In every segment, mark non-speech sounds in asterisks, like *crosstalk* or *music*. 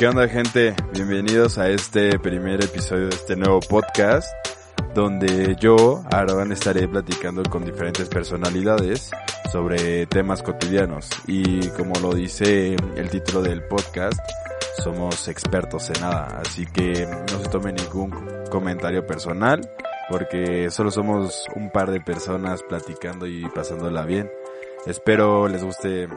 ¿Qué onda gente? Bienvenidos a este primer episodio de este nuevo podcast donde yo, Aaron, estaré platicando con diferentes personalidades sobre temas cotidianos y como lo dice el título del podcast, somos expertos en nada, así que no se tome ningún comentario personal porque solo somos un par de personas platicando y pasándola bien. Espero les guste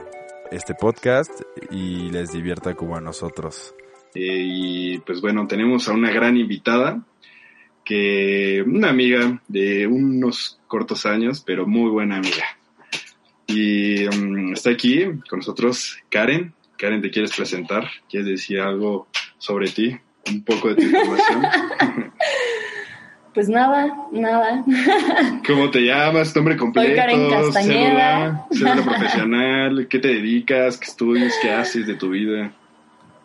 este podcast y les divierta como a nosotros. Eh, y pues bueno, tenemos a una gran invitada, que una amiga de unos cortos años, pero muy buena amiga. Y um, está aquí con nosotros Karen. Karen, ¿te quieres presentar? ¿Quieres decir algo sobre ti? Un poco de tu *laughs* información. Pues nada, nada. ¿Cómo te llamas? ¿Tu nombre completo? Soy Karen Castañeda. Cédula, cédula profesional. ¿Qué te dedicas? ¿Qué estudias? ¿Qué haces de tu vida?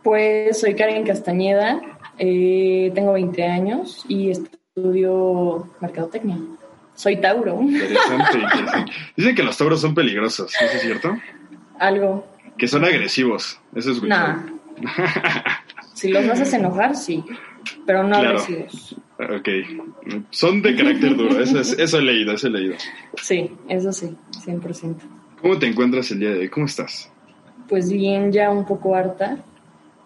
Pues soy Karen Castañeda, eh, tengo 20 años y estudio mercadotecnia. Soy Tauro. Interesante, interesante. Dicen que los tauros son peligrosos, ¿eso es cierto? Algo. Que son agresivos, eso es Nah. *laughs* Si los haces enojar, sí, pero no Claro. agresivos. Ok, son de carácter duro, eso, es- eso he leído, eso he leído. Sí, eso sí, 100%. ¿Cómo te encuentras el día de hoy? ¿Cómo estás? Pues bien, ya un poco harta,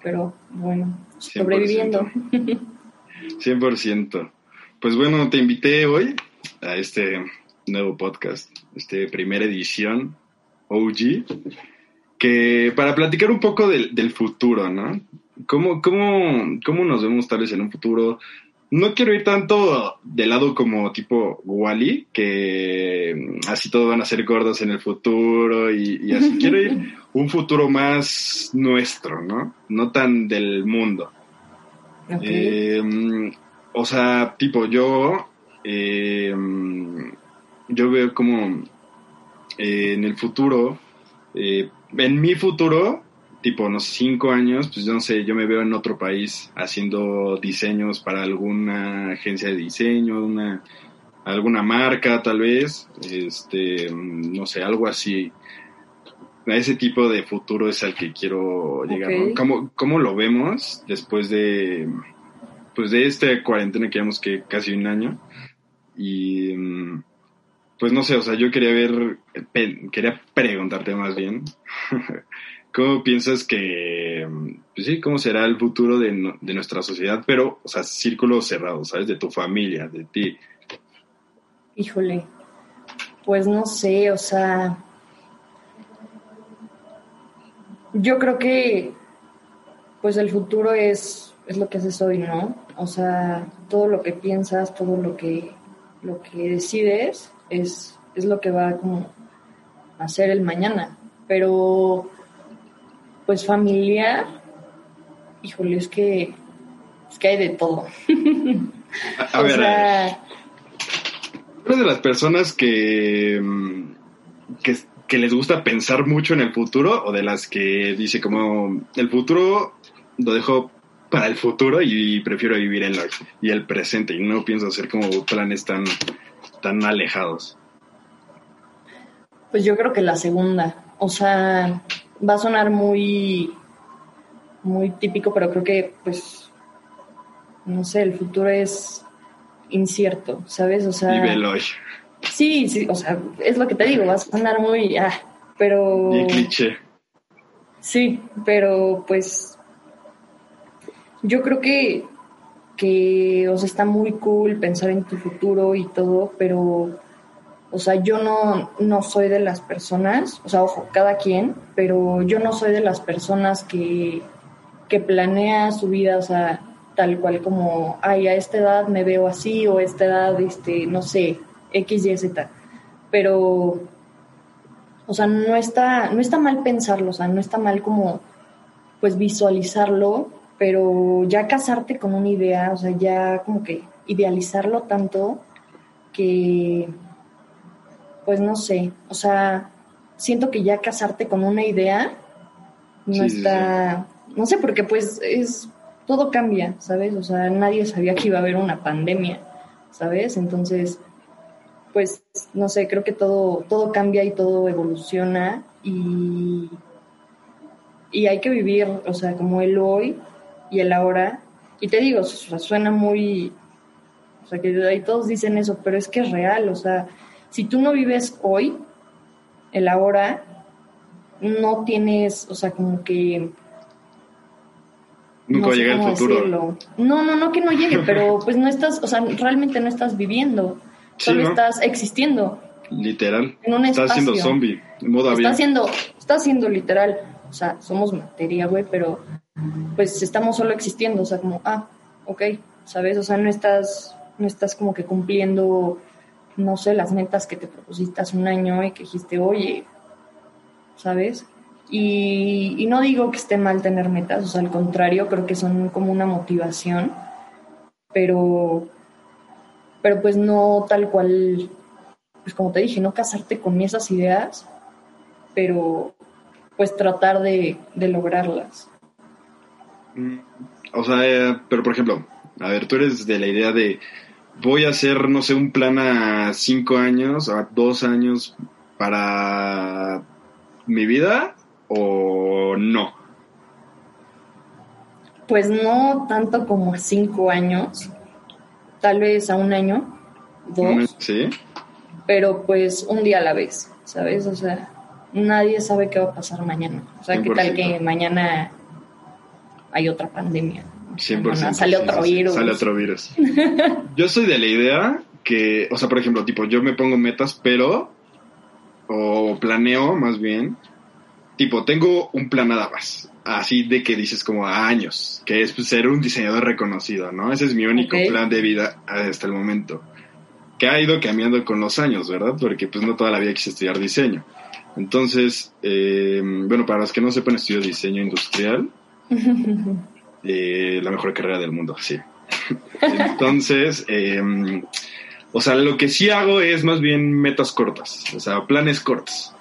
pero bueno, 100%. sobreviviendo. 100%. Pues bueno, te invité hoy a este nuevo podcast, este primera edición OG, que para platicar un poco del, del futuro, ¿no? ¿Cómo, cómo, ¿Cómo nos vemos tal vez en un futuro? No quiero ir tanto de lado como tipo Wally, que mm, así todos van a ser gordos en el futuro y, y así. *laughs* Quiero ir un futuro más nuestro, ¿no? No tan del mundo. Eh, o sea, tipo, yo. eh, yo veo como. eh, en el futuro. en mi futuro, tipo, unos cinco años, pues yo no sé, yo me veo en otro país haciendo diseños para alguna agencia de diseño, una. alguna marca, tal vez. Este. No sé, algo así. A ese tipo de futuro es al que quiero llegar. ¿no? Ok. ¿Cómo, ¿Cómo lo vemos después de, pues de esta cuarentena que llevamos que casi un año? Y pues no sé, o sea, yo quería ver, quería preguntarte más bien, *laughs* ¿cómo piensas que, pues sí, cómo será el futuro de, de nuestra sociedad? Pero, o sea, círculos cerrados, ¿sabes? De tu familia, de ti. Híjole, pues no sé, o sea, yo creo que pues el futuro es, es lo que haces hoy, ¿no? O sea, todo lo que piensas, todo lo que, lo que decides es, es lo que va como a ser el mañana. Pero, pues familiar, híjole, es que, es que hay de todo. A, *laughs* ver, sea, ¿Eres de las personas que, que, que les gusta pensar mucho en el futuro o de las que dice como el futuro lo dejo para el futuro y prefiero vivir en el, y el presente y no pienso hacer como planes tan, tan alejados? Pues yo creo que la segunda. O sea, va a sonar muy, muy típico, pero creo que, pues, no sé, el futuro es incierto, ¿sabes? O sea, Vive el hoy. sí, sí, o sea, es lo que te digo, va a sonar muy, ah, pero Y cliché. sí, pero pues, yo creo que, que, o sea, está muy cool pensar en tu futuro y todo, pero o sea, yo no, no soy de las personas, o sea, ojo, cada quien, pero yo no soy de las personas que, que planea su vida, o sea, tal cual como, ay, a esta edad me veo así, o a esta edad, este, no sé, X, Y, Z. Pero, o sea, no está, no está mal pensarlo, o sea, no está mal como, pues, visualizarlo, pero ya casarte con una idea, o sea, ya como que idealizarlo tanto que pues no sé, o sea, siento que ya casarte con una idea no Sí, sí, está, no sé, porque pues es, todo cambia, ¿sabes? O sea, nadie sabía que iba a haber una pandemia, ¿sabes? Entonces, pues, no sé, creo que todo, todo cambia y todo evoluciona y, y hay que vivir, o sea, como el hoy, y el ahora. Y te digo, suena muy, o sea, que ahí todos dicen eso, pero es que es real, o sea, si tú no vives hoy, el ahora, no tienes, o sea, como que... Nunca no llega el futuro. No, no, no que no llegue, *laughs* pero pues no estás, o sea, realmente no estás viviendo, solo estás existiendo. Literal. En un estás siendo zombie, en modo. Estás siendo, estás siendo literal, o sea, somos materia, güey, pero pues estamos solo existiendo, o sea, como, ah, ok, ¿sabes? O sea, no estás, no estás como que cumpliendo no sé, las metas que te propusiste hace un año y que dijiste, oye, ¿sabes? Y, no digo que esté mal tener metas, o sea, al contrario, creo que son como una motivación, pero, pero pues no tal cual, pues como te dije, no casarte con esas ideas, pero pues tratar de, de lograrlas. Mm, o sea, eh, pero por ejemplo, a ver, tú eres de la idea de voy a hacer, no sé, un plan a cinco años, a dos años para mi vida o no? Pues no tanto como a cinco años, tal vez a un año, dos. Sí. Pero pues un día a la vez, ¿sabes? O sea, nadie sabe qué va a pasar mañana. O sea, qué tal que mañana hay otra pandemia. 100%. sale otro virus. Sale otro virus. *laughs* yo soy de la idea que, o sea, por ejemplo, tipo, yo me pongo metas, pero, o planeo más bien, tipo, tengo un plan nada más, así de que dices como a años, que es pues, ser un diseñador reconocido, ¿no? Ese es mi único plan de vida hasta el momento, que ha ido cambiando con los años, ¿verdad? Porque pues no toda la vida quise estudiar diseño. Entonces, eh, bueno, para los que no sepan, estudio diseño industrial. *laughs* la mejor carrera del mundo, sí. Entonces, em, o sea, lo que sí hago es más bien metas cortas, o sea, planes cortos.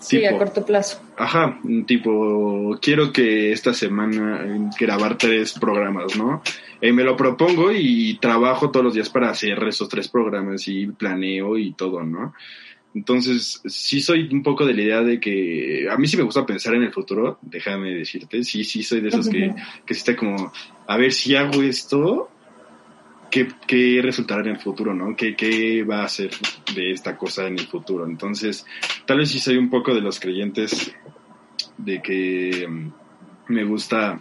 Sí, a corto plazo. Ajá, tipo, quiero que esta semana grabar tres programas, ¿no? Y me lo propongo y trabajo todos los días para hacer esos tres programas y planeo y todo, ¿no? Entonces, sí soy un poco de la idea de que a mí sí me gusta pensar en el futuro, déjame decirte, sí, sí soy de esos que, que está como, a ver si hago esto, ¿qué, qué resultará en el futuro, no? ¿Qué, ¿Qué va a ser de esta cosa en el futuro? Entonces, tal vez sí soy un poco de los creyentes de que mm, me gusta,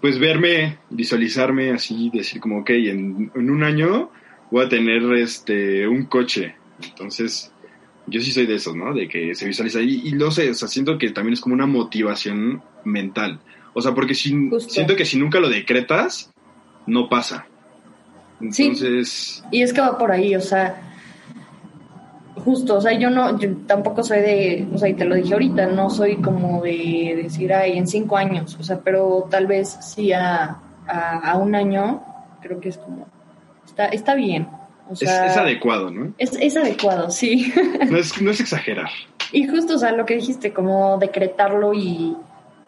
pues, verme, visualizarme así, decir como, ok, en, en un año voy a tener este un coche. Entonces, yo sí soy de esos, ¿no? De que se visualiza. Y, y lo sé, o sea, siento que también es como una motivación mental. O sea, porque si, siento que si nunca lo decretas, no pasa. Entonces. Y es que va por ahí, o sea. Justo, o sea, yo no, yo tampoco soy de, o sea, y te lo dije ahorita, no soy como de decir, ay, en cinco años, o sea, pero tal vez sí a, a, a un año, creo que es como, está, está bien, es, adecuado, ¿no? Es, adecuado, sí. *laughs* No es, no es exagerar. Y justo, o sea, lo que dijiste, como decretarlo y,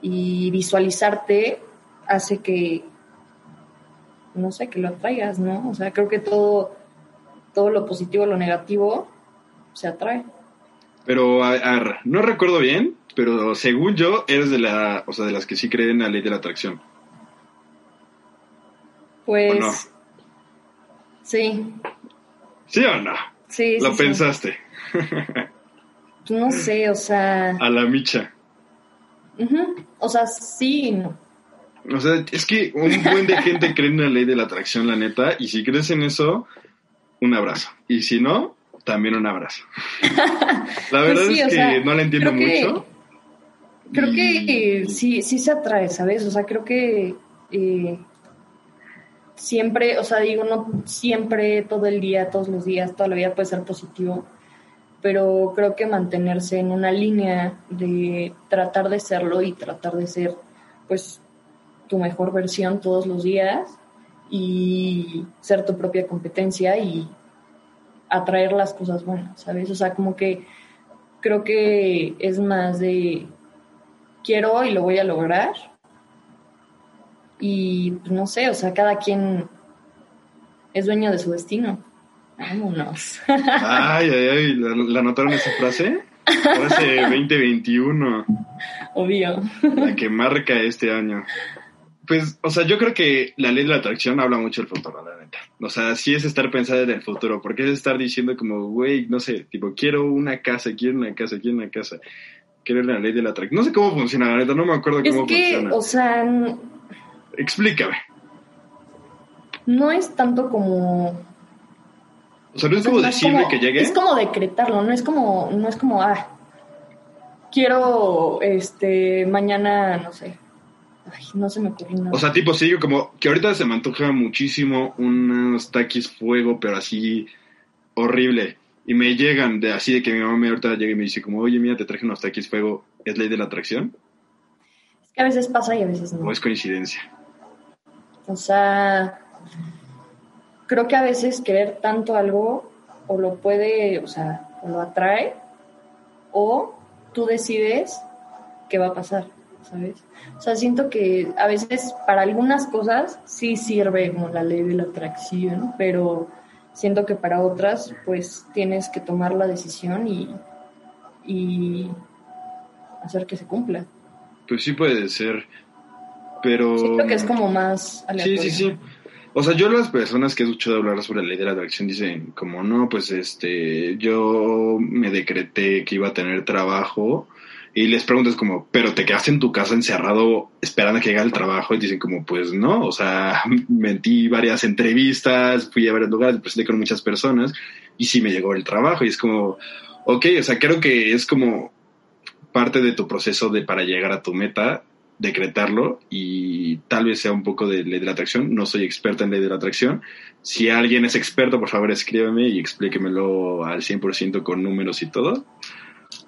visualizarte hace que, no sé, que lo atraigas, ¿no? O sea, creo que todo, todo lo positivo, lo negativo, se atrae. Pero, a, no recuerdo bien, pero según yo, eres de la, o sea, de las que sí creen en la ley de la atracción. Pues, sí. ¿Sí o no? Sí. ¿Lo pensaste? *laughs* no sé, o sea. A la micha. O sea, sí y no. O sea, es que un buen de gente cree en la ley de la atracción, la neta, y si crees en eso, un abrazo. Y si no, también un abrazo. *laughs* la verdad pues es que no la entiendo mucho. creo que sí, sí se atrae, ¿sabes? O sea, creo que eh, siempre, o sea, digo, no siempre, todo el día, todos los días, toda la vida puede ser positivo, pero creo que mantenerse en una línea de tratar de serlo y tratar de ser, pues, tu mejor versión todos los días y ser tu propia competencia y atraer las cosas buenas, ¿sabes? O sea, como que creo que es más de quiero y lo voy a lograr y pues, no sé, o sea, cada quien es dueño de su destino. Vámonos. Ay, ay, ay, ¿la, notaron esa frase? Frase 2021. Obvio. La que marca este año. Pues, o sea, yo creo que la ley de la atracción habla mucho del futuro, la neta. O sea, sí es estar pensando en el futuro, porque es estar diciendo como, güey, no sé, tipo, quiero una casa, quiero una casa, quiero una casa. Quiero la ley de la atracción. No sé cómo funciona, la neta, no me acuerdo Es cómo que, funciona. o sea, Explícame. no es tanto como O sea, no es como no es como- que llegue. Es como decretarlo, no es como, no es como, ah, quiero, este, mañana, no sé, ay, no se me ocurre nada. O sea, tipo, sí, digo como que ahorita se me antoja muchísimo unos taquis fuego, pero así horrible. Y me llegan de así de que mi mamá me ahorita llega y me dice como, oye, mira, te traje unos taquis fuego. ¿Es ley de la atracción? es que a veces pasa y a veces no. ¿O es coincidencia? O sea, creo que a veces querer tanto algo o lo puede, o sea, o lo atrae o tú decides qué va a pasar, ¿sabes? O sea, siento que a veces para algunas cosas sí sirve como la ley de la atracción, pero siento que para otras pues tienes que tomar la decisión y, y hacer que se cumpla. Pues sí puede ser. Pero... Siento que es como más Sí, aleatorio. sí, sí. O sea, yo las personas que he escuchado hablar sobre la ley de la atracción dicen como, no, pues este, yo me decreté que iba a tener trabajo y les preguntas como, pero te quedaste en tu casa encerrado esperando a que llegue el trabajo y dicen como, pues no, o sea, *laughs* mentí varias entrevistas, fui a varios lugares, presenté con muchas personas y sí me llegó el trabajo y es como, ok, o sea, creo que es como parte de tu proceso de para llegar a tu meta decretarlo y tal vez sea un poco de ley de la atracción. No soy experta en ley de la atracción. Si alguien es experto, por favor escríbeme y explíquemelo al 100% con números y todo.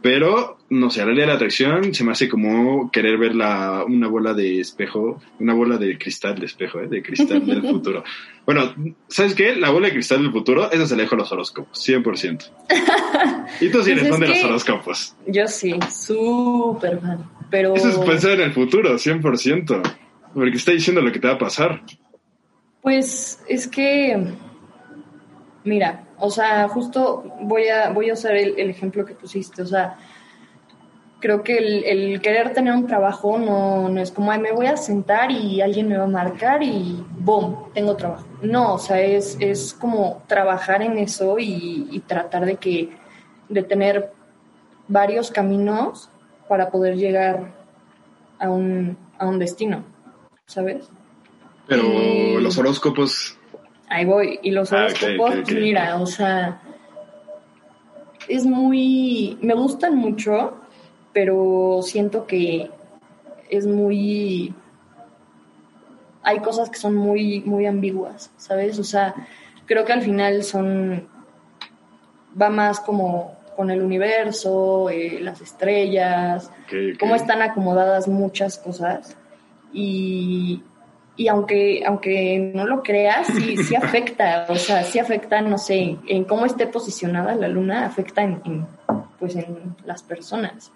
Pero, no sé, la ley de la atracción se me hace como querer ver la, una bola de espejo, una bola de cristal de espejo, ¿eh? de cristal del *laughs* futuro. Bueno, ¿sabes qué? La bola de cristal del futuro, esa se la dejo a los horóscopos, 100%. *laughs* Y tú sí Pues eres es fan de los horóscopos. Yo sí, súper fan. Pero. Eso es pensar en el futuro, 100%. Porque está diciendo lo que te va a pasar. Pues es que. Mira, o sea, justo voy a, voy a usar el, el ejemplo que pusiste. O sea, creo que el, el querer tener un trabajo no, no es como, ay, me voy a sentar y alguien me va a marcar y ¡boom! Tengo trabajo. No, o sea, es, es como trabajar en eso y, y tratar de que. de tener varios caminos para poder llegar a un, a un destino, ¿sabes? Pero los horóscopos, Ahí voy. Y los Ah, horóscopos, mira, o sea, es muy, me gustan mucho, pero siento que es muy, hay cosas que son muy, muy ambiguas, ¿sabes? O sea, creo que al final son, va más como con el universo, eh, las estrellas, que, cómo están acomodadas muchas cosas. Y, y aunque, aunque no lo creas, sí, sí *laughs* afecta, o sea, sí afecta, no sé, en cómo esté posicionada la luna, afecta en, en, pues en las personas.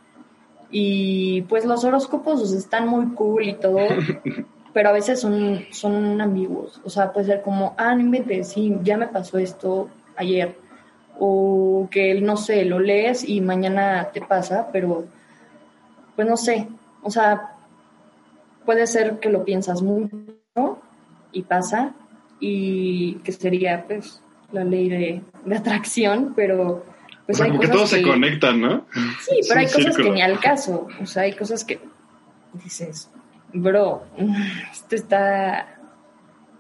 Y pues los horóscopos o sea, están muy cool y todo, *laughs* pero a veces son, son ambiguos, o sea, puede ser como, ah, no inventes, sí, ya me pasó esto ayer, o que, no sé, lo lees y mañana te pasa, pero pues no sé, o sea, puede ser que lo piensas mucho y pasa, y que sería pues la ley de, de atracción, pero o pues sea, hay como que cosas todos se que- conectan, ¿no? Sí, pero hay cosas que ni al caso, o sea, hay cosas que dices, bro, *laughs* esto está...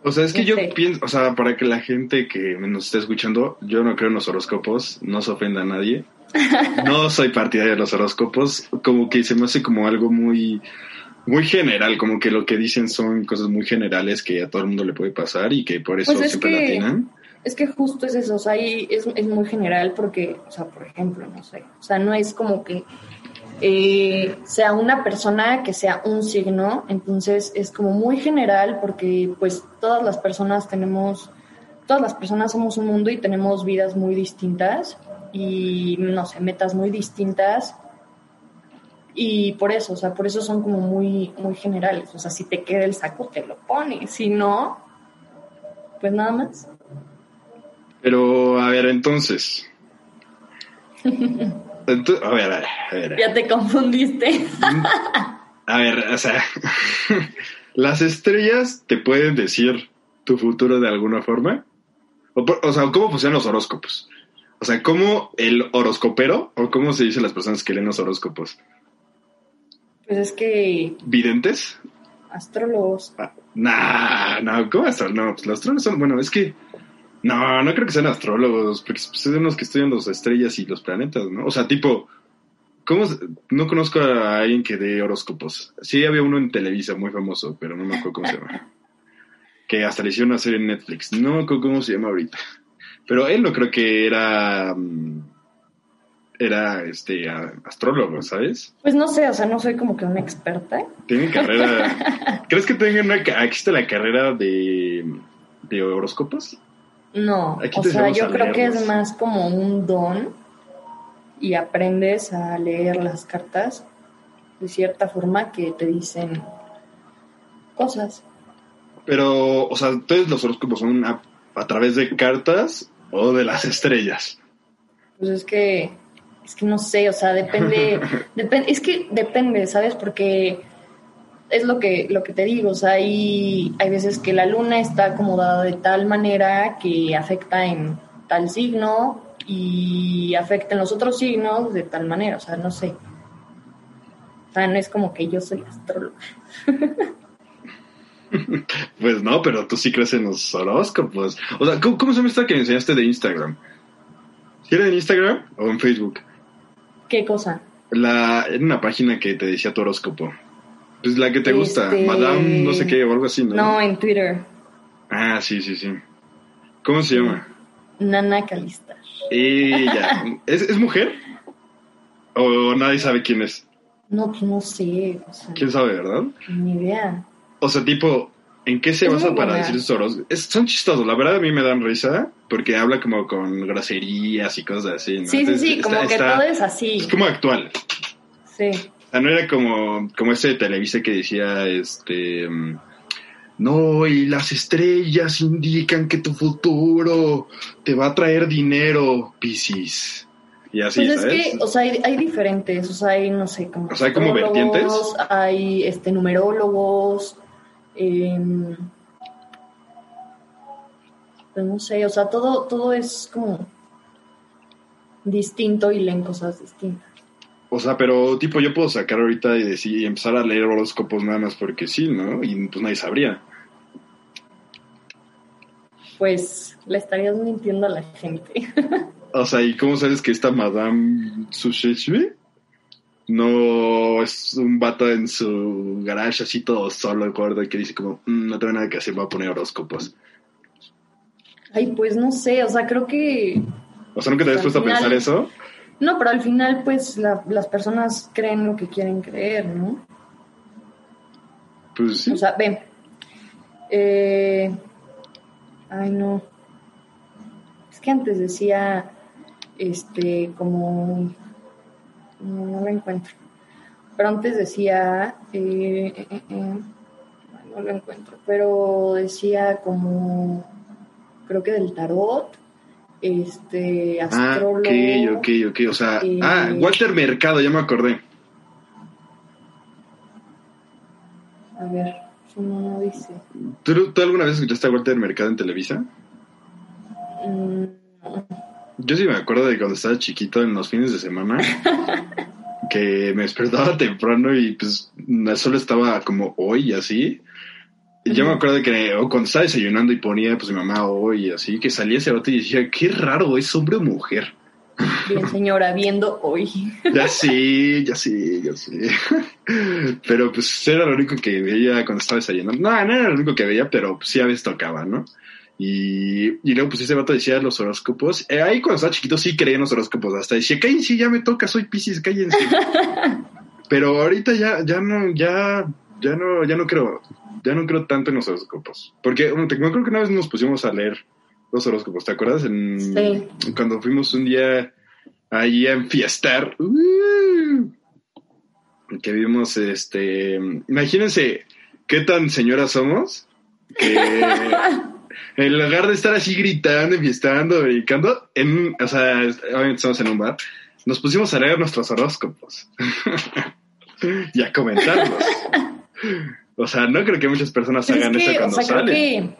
O sea, es que yo Sí. pienso, o sea, para que la gente que nos esté escuchando, yo no creo en los horóscopos, no se ofenda a nadie. *laughs* No soy partidario de los horóscopos, como que se me hace como algo muy, muy general, como que lo que dicen son cosas muy generales que a todo el mundo le puede pasar y que por eso Pues es siempre que- latinan. Es que justo es eso, o sea, es, es muy general porque, o sea, por ejemplo, no sé, o sea, no es como que eh, sea una persona que sea un signo, entonces es como muy general porque pues todas las personas tenemos, todas las personas somos un mundo y tenemos vidas muy distintas y, no sé, metas muy distintas y por eso, o sea, por eso son como muy, muy generales, o sea, si te queda el saco te lo pones, si no, pues nada más. Pero, a ver, entonces. *laughs* A ver, a ver, a ver. Ya te confundiste. A ver, o sea, *laughs* ¿las estrellas te pueden decir tu futuro de alguna forma? O, sea, ¿cómo funcionan los horóscopos? O sea, ¿cómo el horoscopero, o cómo se dicen las personas que leen los horóscopos? Pues es que ¿Videntes? astrólogos. Ah, Nah, no, ¿cómo astro- No, pues los astrólogos son, bueno, es que, no, no creo que sean astrólogos, porque pues, son los que estudian las estrellas y los planetas, ¿no? O sea, tipo, ¿cómo? No conozco a alguien que dé horóscopos. Sí, había uno en Televisa muy famoso, pero no me acuerdo cómo se llama. Que hasta le hicieron una serie en Netflix. No me acuerdo cómo se llama ahorita. Pero él no creo que era, mm, era, este, a- astrólogo, ¿sabes? Pues no sé, o sea, no soy como que una experta. Tiene carrera. *laughs* ¿Crees que tenga una existe la carrera de, de horóscopos? No, Aquí o sea, yo creo que es más como un don y aprendes a leer las cartas de cierta forma que te dicen cosas. Pero, o sea, entonces los horóscopos son a, a través de cartas o de las estrellas. Pues es que, es que no sé, o sea, depende, *laughs* depende, es que depende, ¿sabes? Porque es lo que, lo que te digo, o sea, hay, hay veces que la luna está acomodada de tal manera que afecta en tal signo y afecta en los otros signos de tal manera, o sea, no sé. O sea, no es como que yo soy astróloga. *laughs* Pues no, pero tú sí crees en los horóscopos. O sea, ¿cómo, cómo se llama esta que me enseñaste de Instagram? ¿Si era en Instagram o en Facebook? ¿Qué cosa? La, era una página que te decía tu horóscopo. Pues la que te gusta, Este- Madame no sé qué o algo así, ¿no? No, en Twitter, Ah, sí, sí, sí. ¿Cómo se llama? Nana Calista. Ella. *laughs* ¿Es, ¿Es mujer? ¿O nadie sabe quién es? No, pues no sé, o sea, ¿Quién sabe, verdad? ni idea. O sea, tipo, ¿en qué se Es basa para decir horóscopos? Es- son chistosos, la verdad a mí me dan risa porque habla como con groserías y cosas así. ¿no? Sí, sí, Entonces, sí, está- como que está- todo es así. Es como actual. Sí. O sea, no era como, como ese de Televisa que decía, este... mm, No, y las estrellas indican que tu futuro te va a traer dinero, Piscis. Y así, pues es ¿sabes? que, o sea, hay, hay diferentes, o sea, hay, no sé, como... O sea, hay como vertientes. Hay, este, numerólogos, em, pues no sé, o sea, todo, todo es como distinto y leen cosas distintas. O sea, pero tipo yo puedo sacar ahorita y decir y empezar a leer horóscopos nada más porque sí, ¿no? Y pues nadie sabría. Pues le estarías mintiendo a la gente. *laughs* O sea, ¿y cómo sabes que esta Madame Susheshwe no es un vato en su garage así todo solo, gordo, y que dice como, "Mm, no tengo nada que hacer, voy a poner horóscopos? Ay, pues no sé, o sea, creo que O sea, ¿nunca te habías puesto a pensar eso? No, pero al final, pues la- las personas creen lo que quieren creer, ¿no? Pues sí. O sea, ven. Eh, ay, no. Es que antes decía, este, como. No, no lo encuentro. Pero antes decía. eh, eh, eh, no lo encuentro. Pero decía como. Creo que del tarot. Este, Ah, astrólogo. ok, ok, ok. O sea, Eh, ah, Walter Mercado, ya me acordé. A ver, eso no, dice. ¿Tú, tú alguna vez escuchaste a Walter Mercado en Televisa? Mm, Yo sí me acuerdo de cuando estaba chiquito en los fines de semana. *laughs* que me despertaba temprano y pues solo estaba como hoy así. Yo me acuerdo que o cuando estaba desayunando y ponía pues mi mamá hoy y así, que salía ese vato y decía, qué raro, ¿es hombre o mujer? bien, *laughs* señora, viendo hoy. Ya *laughs* sí, ya sí, ya sí. *laughs* Pero pues era lo único que veía cuando estaba desayunando. No, no era lo único que veía, pero pues, sí a veces tocaba, ¿no? Y, y luego pues ese vato decía los horóscopos. Eh, ahí cuando estaba chiquito sí creía en los horóscopos. Hasta decía, cállense, ya me toca, soy Pisces, cállense. Pero ahorita ya, ya no, ya, ya no, ya no creo, ya no creo tanto en los horóscopos. Porque bueno, te- acuerdo que una vez nos pusimos a leer los horóscopos, ¿te acuerdas? En, Sí. Cuando fuimos un día ahí a enfiestar. ¡uh! que vimos, este, imagínense qué tan señoras somos, que *laughs* en lugar de estar así gritando, enfiestando, brincando, en, o sea, obviamente estamos en un bar, nos pusimos a leer nuestros horóscopos *laughs* y a comentarlos. *laughs* O sea, no creo que muchas personas Pero hagan es que, eso o cuando sea, creo que...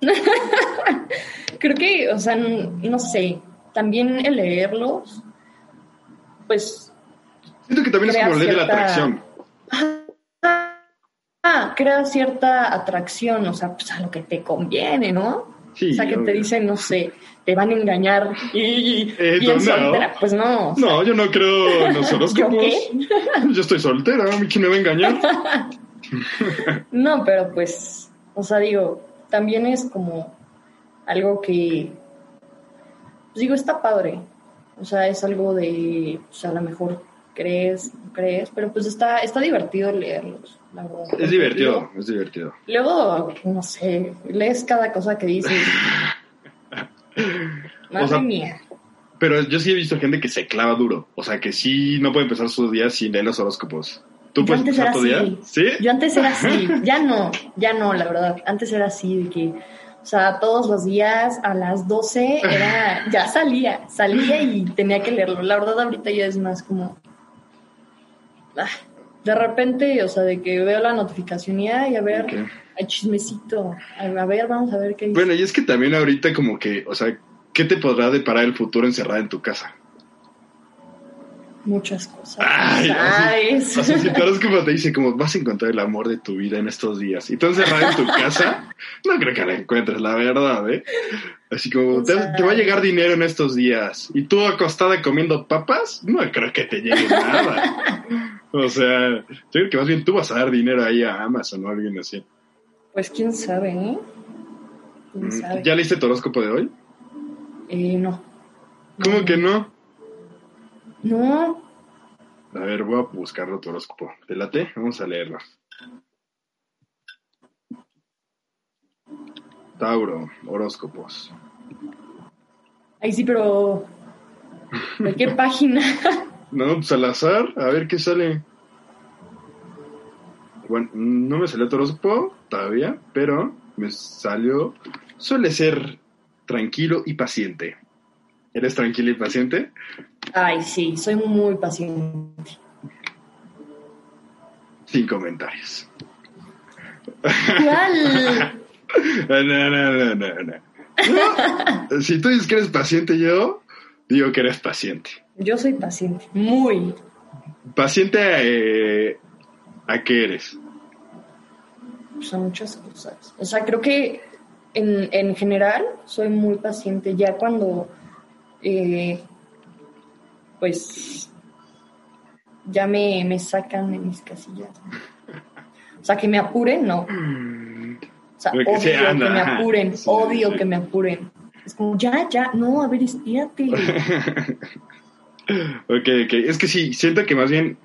*laughs* creo que, o sea, no sé, también el leerlos, pues, Siento que también es como ley de la cierta- atracción. ah, crea cierta atracción, o sea, pues a lo que te conviene, ¿no? Sí, o sea, que te dicen, no sé, te van a engañar y Eh, bien no. soltera. Pues no. o sea, No, yo no creo en *laughs* los ¿Yo qué? Yo estoy soltera, ¿a mí quién me va a engañar? *laughs* No, pero pues, o sea, digo, también es como algo que, pues digo, está padre. O sea, es algo de, o sea, a lo mejor crees, no crees, pero pues está, está divertido leerlos, la verdad. Es divertido, es divertido. Luego, no sé, lees cada cosa que dice. *laughs* Madre sea, mía. Pero yo sí he visto gente que se clava duro. O sea, que sí no puede empezar sus días sin leer los horóscopos. ¿Tú Yo puedes antes empezar era tu día? ¿Sí? Yo antes era así, *laughs* ya no, ya no, la verdad. Antes era así, de que, o sea, todos los días a las 12 era, ya salía, salía y tenía que leerlo. La verdad, ahorita ya es más como. De repente, o sea, de que veo la notificación y ay, a ver, Ok. hay chismecito. A ver, vamos a ver qué. Bueno, y es que también ahorita como que, o sea, ¿qué te podrá deparar el futuro encerrada en tu casa? Muchas cosas. Ay, ¿sabes? O sea, si tu horóscopo te dice como vas a encontrar el amor de tu vida en estos días y tú encerrada en tu casa, no creo que la encuentres, la verdad, ¿eh? Así como, te, te va a llegar dinero en estos días y tú acostada comiendo papas, no creo que te llegue nada. *laughs* *laughs* O sea, yo creo que más bien tú vas a dar dinero ahí a Amazon o a alguien así. Pues quién sabe, ¿eh? ¿Quién sabe? Mm, ¿Ya leíste tu horóscopo de hoy? Eh, no. ¿Cómo que no? No, A ver, voy a buscarlo tu horóscopo. ¿Te late? Vamos a leerlo. Tauro, horóscopos. ahí sí, pero. ¿De qué *laughs* página? No, pues al azar, a ver qué sale. Bueno, no me salió horóscopo todavía, pero me salió. Suele ser tranquilo y paciente. ¿Eres tranquilo y paciente? Ay, sí, soy muy paciente. Sin comentarios. ¿Cuál? *laughs* No, no, no, no, no. No, Si tú dices que eres paciente, yo digo que eres paciente. Yo soy paciente, muy. Paciente eh, a qué eres. Pues a muchas cosas. O sea, creo que en, en general soy muy paciente. Ya cuando. eh, pues. Ya me, me sacan de mis casillas. O sea, que me apuren, no. O sea, Porque odio que me apuren, Sí, odio sí. que me apuren. Es como, ya, ya, no, a ver, espérate. *laughs* *laughs* Ok, ok. Es que sí, siento que más bien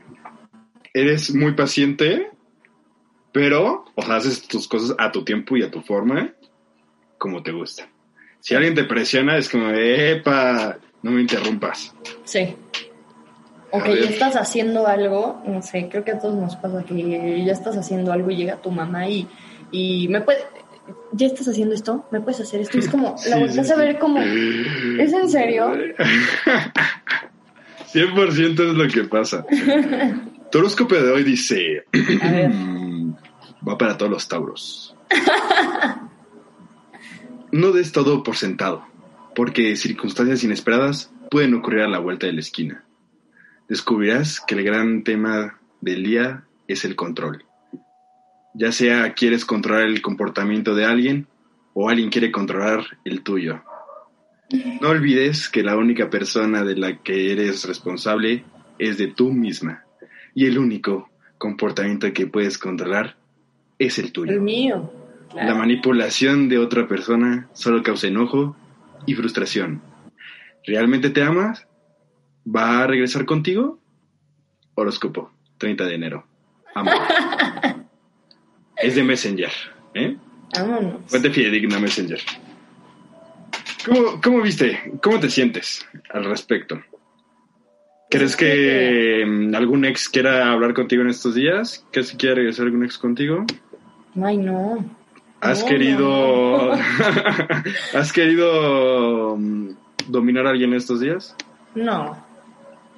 eres muy paciente, pero, o sea, haces tus cosas a tu tiempo y a tu forma, como te gusta. Si alguien te presiona, es como, epa, no me interrumpas. Sí. Ok, ya estás haciendo algo, no sé, creo que a todos nos pasa que ya estás haciendo algo y llega tu mamá y, y me puede, ya estás haciendo esto, me puedes hacer esto. Es como, Sí, la volteas sí, a ver como, *laughs* ¿es en serio? *laughs* 100% es lo que pasa. Tu horóscopo de hoy dice, A ver, *clears throat* va para todos los tauros. No des todo por sentado, porque circunstancias inesperadas pueden ocurrir a la vuelta de la esquina. Descubrirás que el gran tema del día es el control. Ya sea quieres controlar el comportamiento de alguien o alguien quiere controlar el tuyo. No olvides que la única persona de la que eres responsable es de tú misma y el único comportamiento que puedes controlar es el tuyo. el mío. La manipulación de otra persona solo causa enojo y frustración. ¿Realmente te amas? ¿Va a regresar contigo? Horóscopo, 30 de enero. Amor. *laughs* es de Messenger, ¿eh? Vámonos. Fuente fidedigna Messenger. ¿Cómo, ¿Cómo viste? ¿Cómo te sientes al respecto? ¿Crees que mm, algún ex quiera hablar contigo en estos días? ¿Crees que quiera regresar algún ex contigo? Ay, no. ¿Has No, querido. no, *laughs* ¿Has querido mm, dominar a alguien estos días? No,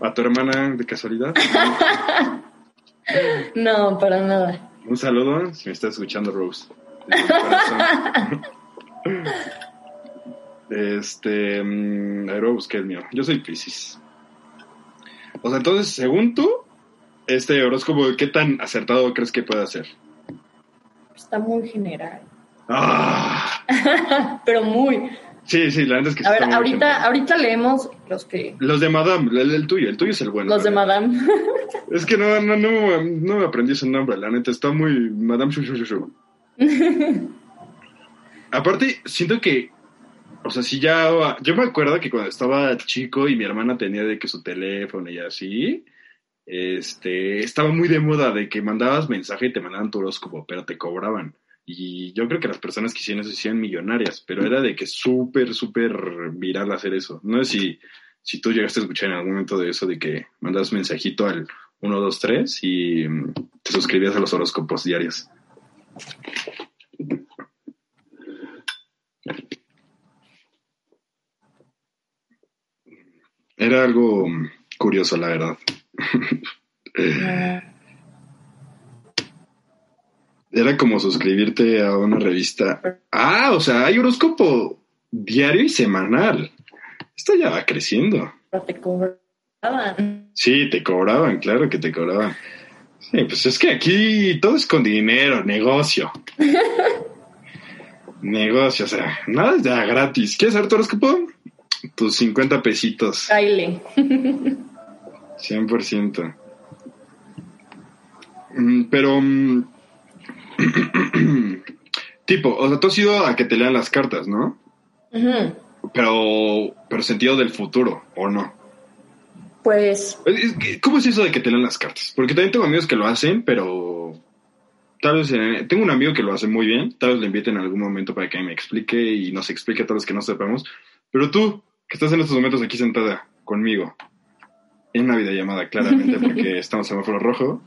¿A tu hermana de casualidad? *laughs* no, para nada. Un saludo, si me estás escuchando, Rose. *laughs* Este. mm, a ver, voy a buscar el mío. Yo soy Pisces. O sea, entonces, según tú, este horóscopo, ¿qué tan acertado crees que puede ser? Está muy general. ¡Ah! *laughs* Pero muy. Sí, sí, la verdad es que sí A ver, está muy ahorita, ahorita leemos los que. Los de Madame, el, el tuyo, el tuyo es el bueno. Los de. Madame. *laughs* Es que no, no, no, no me aprendí ese nombre, la neta, está muy Madame. *laughs* Aparte, siento que, o sea, si ya, yo me acuerdo que cuando estaba chico y mi hermana tenía de que su teléfono y así, este, estaba muy de moda de que mandabas mensaje y te mandaban tu horóscopo, pero te cobraban. Y yo creo que las personas que hicieron eso hicieron millonarias, pero era de que súper, súper viral hacer eso. No sé si, si tú llegaste a escuchar en algún momento de eso, de que mandabas mensajito al 123 y mm, te suscribías a los horóscopos diarios. Era algo mm, curioso, la verdad. *laughs* Era como suscribirte a una revista. Ah, o sea, hay horóscopo diario y semanal. Esto ya va creciendo. Te cobraban. Sí, te cobraban, claro que te cobraban. Sí, pues es que aquí todo es con dinero, negocio. *laughs* negocio, o sea, nada es ya gratis. ¿Quieres saber tu horóscopo? Tus 50 pesitos, Baile. 100%. Mm, Pero, mm, *clears throat* tipo, o sea, tú has ido a que te lean las cartas, ¿no? Pero, pero sentido del futuro, ¿o no? Pues ¿Cómo es eso de que te lean las cartas? Porque también tengo amigos que lo hacen, pero tal vez eh, tengo un amigo que lo hace muy bien, tal vez le inviten en algún momento para que me explique y nos explique a todos los que no sepamos. Pero tú, que estás en estos momentos aquí sentada conmigo, en una videollamada, claramente, porque *laughs* estamos en semáforo rojo,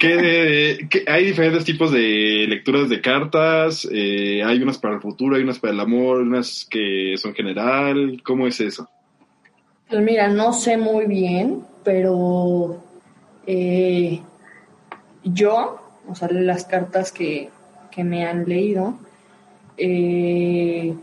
que, que hay diferentes tipos de lecturas de cartas, eh, hay unas para el futuro, hay unas para el amor, unas que son general, ¿cómo es eso? Pues mira, no sé muy bien, pero eh, yo, o sea, las cartas que, que me han leído, eh,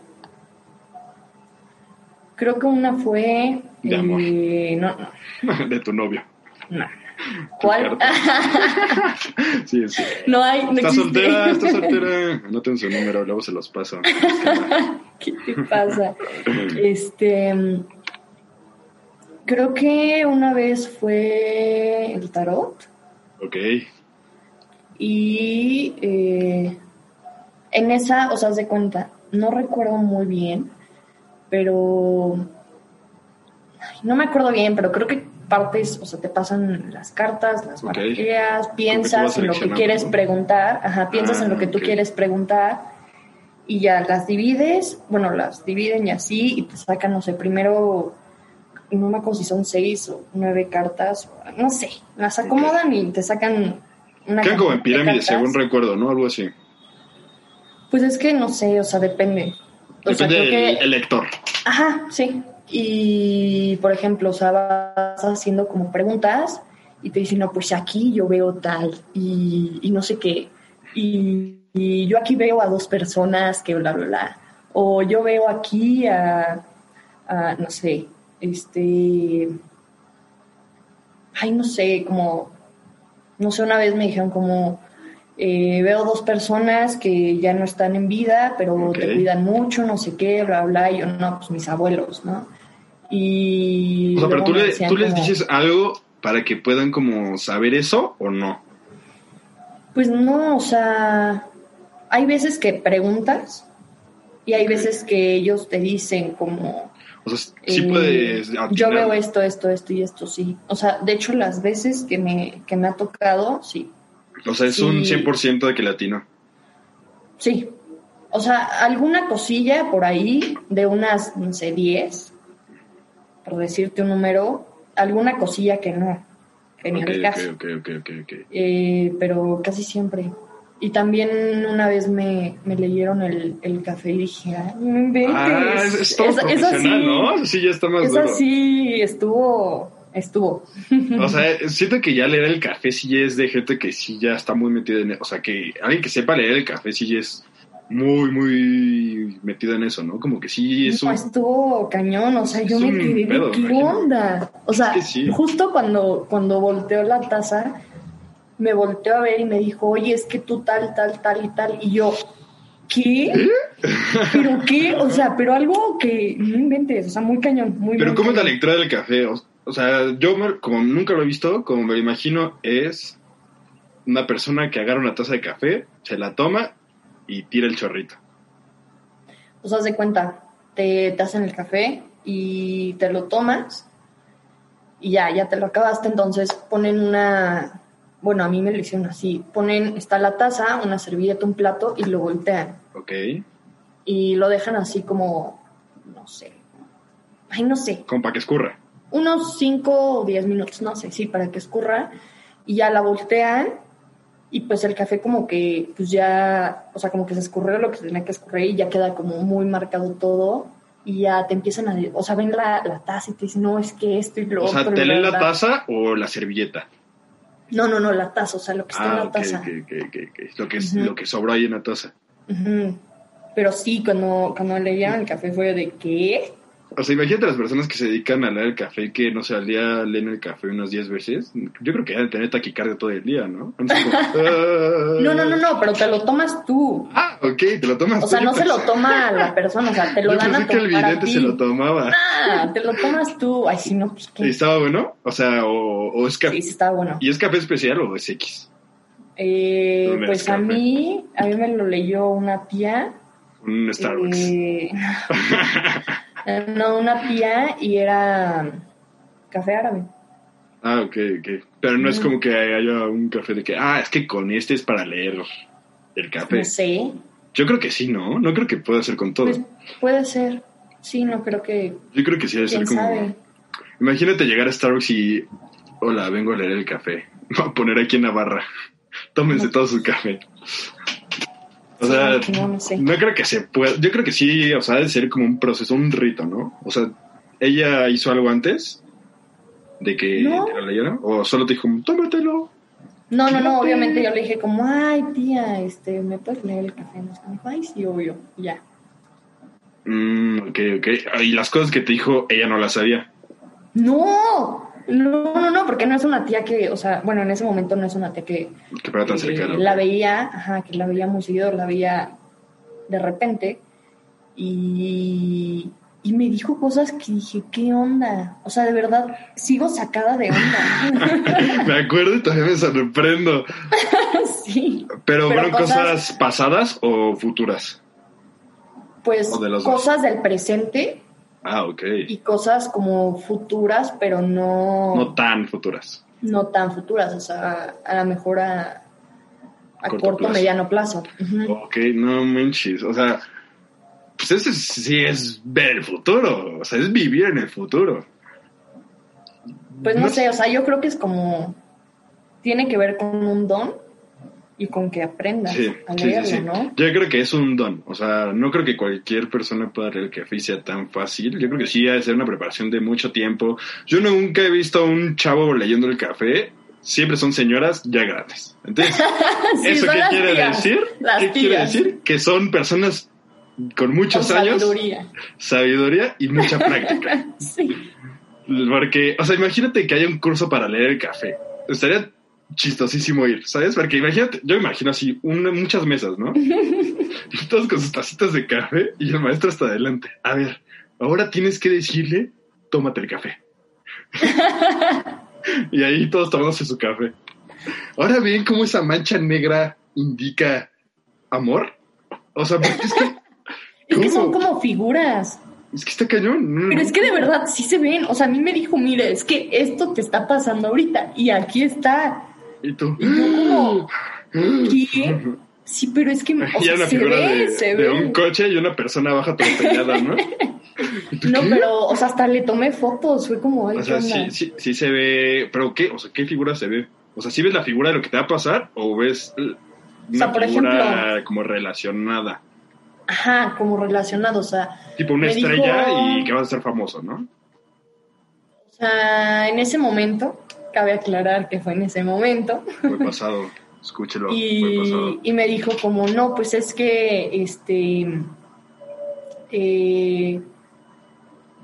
creo que una fue... De amor. eh, no, no, *laughs* de tu novio. no. *laughs* ¿Cuál? *laughs* Sí, sí. no hay, no Está existe. soltera, está soltera. Anoten su número, luego se los paso. ¿Qué te pasa? Este, creo que una vez fue el tarot. Ok. Y eh, en esa, o sea, de cuenta, no recuerdo muy bien, pero ay, no me acuerdo bien, pero creo que partes, o sea, te pasan las cartas, las Ok. marqueas, vas piensas en lo que quieres ¿no? preguntar, ajá, piensas Ah, en lo que tú ok. quieres preguntar y ya las divides, bueno, las dividen y así, y te sacan, no sé, primero, no me acuerdo si son seis o nueve cartas, no sé, las acomodan y te sacan una Quedan como en cantidad de pirámide, cartas. según recuerdo, ¿no? Algo así. Pues es que no sé, o sea, depende. O sea, Depende creo del que- el lector. Ajá, sí. Y, por ejemplo, o sea, vas haciendo como preguntas y te dicen, no, pues aquí yo veo tal y, y no sé qué. Y, y yo aquí veo a dos personas que bla, bla, bla. O yo veo aquí a, a, no sé, este... Ay, no sé, como... No sé, una vez me dijeron como... eh, veo dos personas que ya no están en vida, pero te cuidan mucho, no sé qué, bla, bla. Y yo, no, pues mis abuelos, ¿no? Y. O sea, pero tú, le- les como, dices algo para que puedan como saber eso o no. Pues no, o sea. Hay veces que preguntas y hay veces que ellos te dicen como. O sea, sí eh, puedes yo atinar. veo esto, esto, esto y esto, sí. O sea, de hecho, las veces que me, que me ha tocado, sí. O sea, es un Sí. 100% de que latino. Sí. O sea, alguna cosilla por ahí de unas, no sé, 10, por decirte un número, alguna cosilla que no, que ni Ok, al caso. ok, ok, ok, ok. Eh, pero casi siempre. Y también una vez me, me leyeron el, el café y dije, ay, no inventes. Ah, es, es todo profesional, sí- ¿no? Sí ya está más Esa duro. sí estuvo estuvo. O sea, siento que ya leer el café sí es de gente que sí ya está muy metida en... O sea, que alguien que sepa leer el café sí es muy, muy metido en eso, ¿no? Como que sí es No, un... estuvo cañón, o sea, yo me quedé de pedo, qué imagino. onda. O sea, Es que sí. justo cuando, cuando volteó la taza, me volteó a ver y me dijo, oye, es que tú tal, tal, tal y tal. Y yo, ¿qué? ¿Eh? ¿Pero qué? O sea, pero algo que no inventes, o sea, muy cañón, muy Pero ¿cómo es la lectura del café? O, o sea, yo me- como nunca lo he visto, como me lo imagino, es una persona que agarra una taza de café, se la toma y tira el chorrito. Pues haz de cuenta, te, te hacen el café y te lo tomas y ya, ya te lo acabaste, entonces ponen una, bueno, a mí me lo hicieron así, ponen, está la taza, una servilleta, un plato y lo voltean ¿Ok? y lo dejan así como, no sé, ay, no sé, Como para que escurra. Unos 5 o 10 minutos, no sé, sí, para que escurra y ya la voltean y pues el café como que pues ya, o sea, como que se escurrió lo que tenía que escurrir y ya queda como muy marcado todo y ya te empiezan a, o sea, ven la, la taza y te dicen, no, es que esto y lo O sea, otro, ¿te leen la bla". taza o la servilleta? No, no, no, la taza, o sea, lo que está en Ah, la taza. Lo que, lo que sobró ahí en la taza. Pero sí, cuando, cuando leyeron el café fue de, ¿qué? O sea, imagínate las personas que se dedican a leer el café que, no sé, al día leen el café unas 10 veces. Yo creo que deben tener taquicardia todo el día, ¿no? Como, "Ah". *laughs* No, no, no, no, pero te lo tomas tú. Ah, ok, te lo tomas O tú. sea, Yo no se lo toma la persona, o sea, te lo Yo dan a pensé que el a vidente se lo tomaba. Ah, te lo tomas tú. Ay, si no, pues ¿Y qué. estaba bueno? O sea, o, o es café. Sí, sí estaba bueno. ¿Y es café especial o es X? Eh, ¿Dónde pues es a mí, a mí me lo leyó una tía. Un Starbucks. eh, *laughs* no, una tía y era café árabe. Ah, ok, ok. Pero no es Mm. como que haya un café de que, ah, es que con este es para leer el café. No sé. Yo creo que sí, ¿no? No creo que pueda ser con todo. Pues puede ser. Sí, no creo que. Yo creo que sí debe ser ¿Quién como... sabe? Imagínate llegar a Starbucks y... Hola, vengo a leer el café. *laughs* Voy a poner aquí en la barra. Tómense No. todo su café. O Sí, sea, no, no sé. no creo que se pueda... Yo creo que sí, o sea, debe ser como un proceso, un rito, ¿no? O sea, ¿ella hizo algo antes de que No. te lo leyera? ¿O solo te dijo, tómatelo? No, no, no, obviamente yo le dije como, ay, tía, este, ¿me puedes leer el café? No me dijo, ay, sí, obvio, ya. Mm, ok, ok. Ah, Y las cosas que te dijo, ella no las sabía. No, no, no, no, porque no es una tía que, o sea, bueno, en ese momento no es una tía que Que para tan cercano. la veía, ajá, que la veía muy seguido, la veía de repente y, y me dijo cosas que dije, ¿qué onda? O sea, de verdad, sigo sacada de onda. *laughs* me acuerdo y todavía me sorprendo. *laughs* sí, Pero, ¿fueron cosas... cosas- pasadas o futuras? pues de dos. cosas del presente Ah, ok. y cosas como futuras, pero no, No tan futuras. no tan futuras, o sea, a lo mejor a, a Corto corto, plazo. mediano plazo. Ok, no manches. O sea, pues eso sí es ver el futuro. O sea, es vivir en el futuro. Pues no sé, o sea, yo creo que es como. Tiene que ver con un don y con que aprendas Sí, a sí, leerlo, sí. ¿no? Yo creo que es un don. O sea, no creo que cualquier persona pueda leer el café y sea tan fácil. Yo creo que sí ha de ser una preparación de mucho tiempo. Yo nunca he visto a un chavo leyendo el café. Siempre son señoras ya grandes. Entonces, *laughs* ¿eso qué quiere tías, decir? ¿Qué quiere decir? Que son personas con muchos Con años, sabiduría. sabiduría y mucha *laughs* práctica. Sí. Porque, o sea, imagínate que haya un curso para leer el café. Estaría chistosísimo ir, ¿sabes? Porque imagínate, yo me imagino así, una- muchas mesas, ¿no? *laughs* y todos con sus tacitas de café y el maestro hasta adelante. A ver, ahora tienes que decirle, tómate el café. *laughs* y ahí todos tomándose su café. Ahora ven cómo esa mancha negra indica amor. O sea, porque es que... *laughs* Es que son como figuras. Es que está cañón. Pero es que de verdad sí se ven. O sea, a mí me dijo, mire, es que esto te está pasando ahorita y aquí está. Y tú... *gasps* ¿qué? Sí, pero es que o y sea, una se figura ve, de, se de ve. un coche y una persona baja atropellada, ¿no? *laughs* ¿Y tú No, qué? pero, o sea, hasta le tomé fotos. Fue como, ay, O ¿qué sea, sí, sí, sí se ve. ¿Pero qué? O sea, ¿qué figura se ve? O sea, ¿sí ves la figura de lo que te va a pasar o ves una sea, por figura ejemplo- como relacionada? Ajá, como relacionado, o sea, Tipo una estrella dijo- y que vas a ser famoso, ¿no? sea, en ese momento, cabe aclarar que fue en ese momento. Fue pasado, escúchelo, y, pasado. y me dijo como, no, pues es que, este, eh,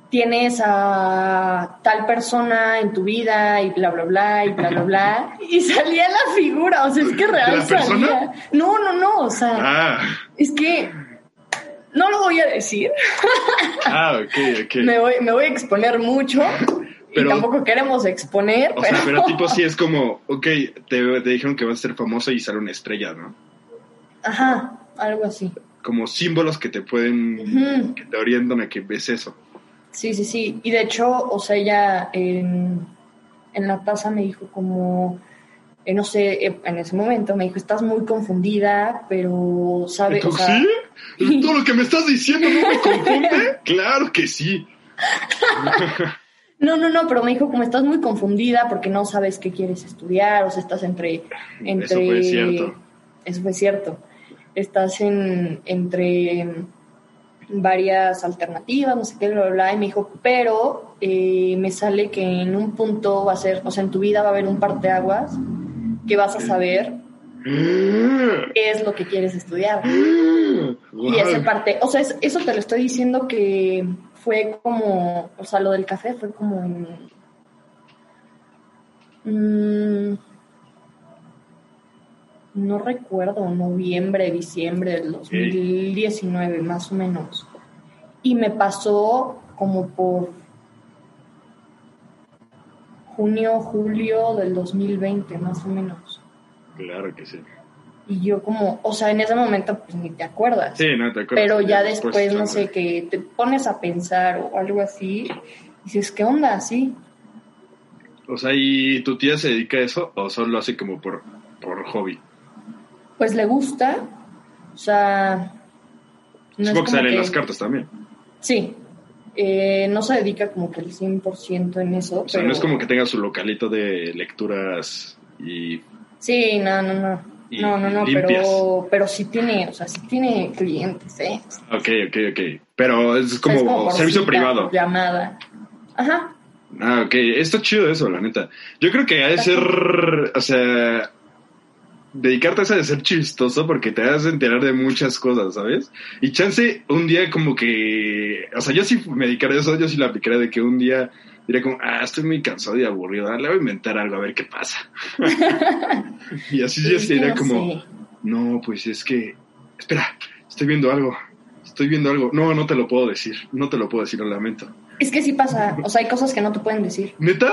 tienes a tal persona en tu vida y bla, bla, bla, y bla, bla, bla. *laughs* Y salía la figura, o sea, es que real persona? salía. No, no, no, o sea, Ah, es que no lo voy a decir. ah, ok, ok. *laughs* Me voy, me voy a exponer mucho. Pero- y tampoco queremos exponer, O pero, sea, pero tipo sí es como, ok, te, te dijeron que vas a ser famoso y sale una estrella, ¿no? Ajá, algo así. Como símbolos que te pueden, Ujú. que te orientan a que ves eso. Sí, sí, sí. Y de hecho, o sea, ella en, en la taza me dijo como, eh, no sé, eh, en ese momento me dijo, estás muy confundida, pero sabes, ¿Tú o sea, sí? *laughs* ¿Todo lo que me estás diciendo no me confunde? *laughs* claro que sí. *laughs* no, no, no, pero me dijo como estás muy confundida porque no sabes qué quieres estudiar, o sea, estás entre, entre Eso fue cierto. Eso fue cierto. Estás en, entre varias alternativas, no sé qué, bla, bla, bla, y me dijo, pero eh, me sale que en un punto va a ser, o sea, en tu vida va a haber un parteaguas que vas a saber *gasps* qué es lo que quieres estudiar. *gasps* Y ese parte, o sea, es- eso te lo estoy diciendo que fue como, o sea, lo del café fue como en... mm, no recuerdo, noviembre, diciembre del 2019, más o menos. Y me pasó como por junio, julio del 2020, más o menos. Claro que sí. Y yo como, o sea, en ese momento pues ni te acuerdas. Sí, no te acuerdas. Pero ya después, no sé, que te pones a pensar o algo así, y dices, ¿qué onda? Sí. O sea, ¿y tu tía se dedica a eso o solo lo hace como por, por hobby? Pues le gusta, o sea... no es Supongo que como salen que- las cartas también. Sí, Eh, no se dedica como que el 100% en eso. O sea, pero... no es como que tenga su localito de lecturas y... Sí, no, no, no. Y No, no, no, limpias. pero, pero sí tiene, o sea, sí tiene clientes, ¿eh? Ok, ok, ok. Pero es O sea, como, es servicio cita, privado. llamada. Ajá. Ah, ok. Está chido eso, la neta. Yo creo que ha de ser, o sea, dedicarte a eso de ser chistoso porque te vas a enterar de muchas cosas, ¿sabes? Y chance un día como que, o sea, yo sí me dedicaré a eso, yo sí la aplicaré de que un día diré como, ah, estoy muy cansado y aburrido, le voy a inventar algo a ver qué pasa. *laughs* y así ya Es que sería no como, sé. no, pues es que, espera, estoy viendo algo, estoy viendo algo. No, no te lo puedo decir, no te lo puedo decir, lo lamento. Es que sí pasa, o sea, hay cosas que no te pueden decir. ¿Neta?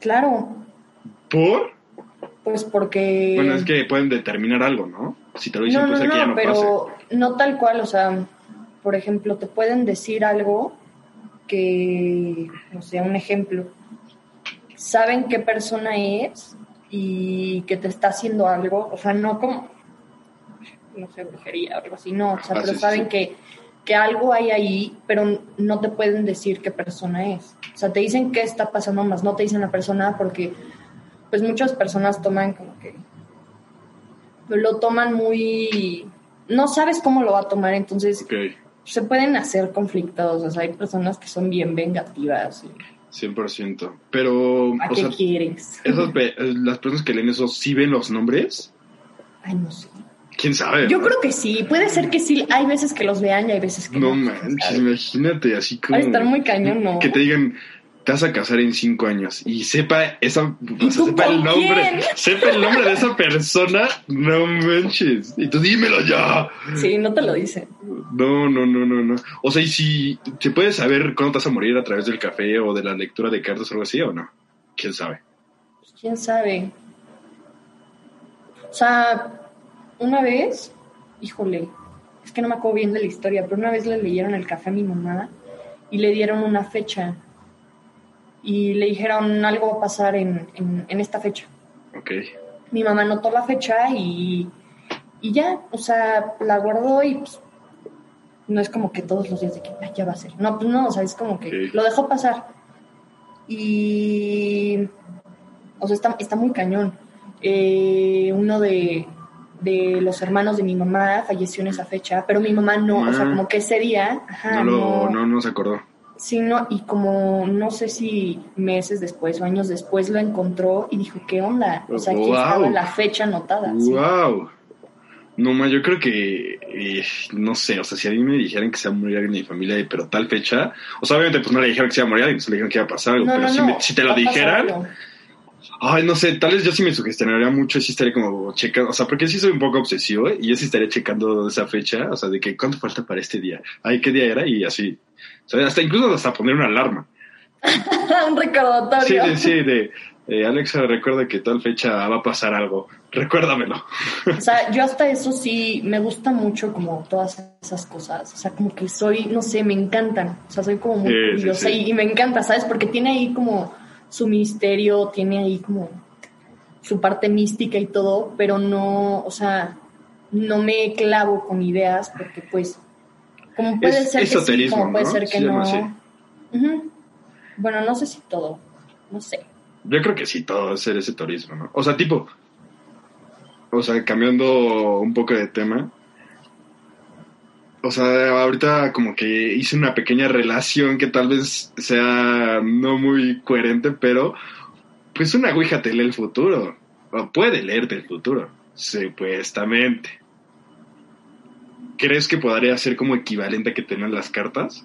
Claro, ¿Por? pues porque... Bueno, es que pueden determinar algo, ¿no? Si te lo dicen, no, pues no, que ya no, no pero no tal cual, o sea, por ejemplo, te pueden decir algo que, no sé, un ejemplo, saben qué persona es y que te está haciendo algo, o sea, no como, no sé, brujería o algo así, no, o sea, Ah, pero sí, saben sí. que que algo hay ahí, pero no te pueden decir qué persona es. O sea, te dicen qué está pasando, más no te dicen la persona porque, pues muchas personas toman como que lo toman muy... No sabes cómo lo va a tomar, entonces Ok, se pueden hacer conflictos. O sea, hay personas que son bien vengativas. y, 100%. Pero, ¿A o qué sea, quieres? esas pe- las personas que leen eso, ¿sí ven los nombres? Ay, no sé. ¿Quién sabe? Yo creo que sí. Puede ser que sí. Hay veces que los vean y hay veces que no. No manches, imagínate, así como... Va a estar muy cañón, ¿no? Que te digan, te vas a casar en cinco años y sepa esa... o ¿Y sea, tú sepa el nombre, quién? sepa el nombre de esa persona, no manches. Y tú dímelo ya. Sí, no te lo dicen. No, no, no, no, no. O sea, y si te puedes saber cuándo te vas a morir a través del café o de la lectura de cartas o algo así, o no. ¿Quién sabe? Pues, quién sabe. O sea, una vez, híjole, es que no me acuerdo bien de la historia, pero una vez le leyeron el café a mi mamá y le dieron una fecha. Y le dijeron algo va a pasar en, en, en esta fecha. Ok. Mi mamá anotó la fecha y, y ya, o sea, la guardó y pues, no es como que todos los días de que "Ay, ya va a ser. No, pues no, o sea, es como que lo dejó pasar. Y, o sea, está, está muy cañón. Eh, uno de, de los hermanos de mi mamá falleció en esa fecha, pero mi mamá no, o sea, Ah. como que ese día, ajá, No, lo, no, no, no se acordó. Sí, no, y como no sé si meses después o años después lo encontró y dijo, ¿qué onda? O sea, aquí Wow. estaba la fecha anotada. sí. ¡Wow! No, ma, yo creo que, eh, no sé, o sea, si a mí me dijeran que se va a morir alguien de mi familia, pero tal fecha, o sea, obviamente pues no le dijeron que se iba a morir alguien, solo le dijeron que iba a pasar algo, No, pero no, si, no, me- si te lo dijeran, ay, no sé, tal vez yo sí me sugestionaría mucho, sí estaría como checando, o sea, porque sí soy un poco obsesivo, ¿eh? y yo sí estaría checando esa fecha, o sea, de que cuánto falta para este día, ay, qué día era, y así, o sea, hasta incluso hasta poner una alarma. *laughs* Un Sí, recordatorio. de, sí, de, eh, Alexa, recuerda que tal fecha va a pasar algo, recuérdamelo. O sea, yo hasta eso sí me gusta mucho como todas esas cosas. O sea, como que soy, no sé, me encantan. O sea, soy como muy Sí, sí, curiosa sí. Y, y me encanta, ¿sabes? Porque tiene ahí como su misterio, tiene ahí como su parte mística y todo, pero no, o sea, no me clavo con ideas porque pues, como puede Es ser que sí, como puede ¿no? ser que no. Bueno, no sé si todo, no sé. Yo creo que sí, todo es ser ese turismo, ¿no? O sea, tipo, o sea, cambiando un poco de tema. O sea, ahorita como que hice una pequeña relación que tal vez sea no muy coherente, pero pues una ouija te lee el futuro. O puede leerte el futuro, supuestamente. ¿Crees que podría ser como equivalente a que tengan las cartas?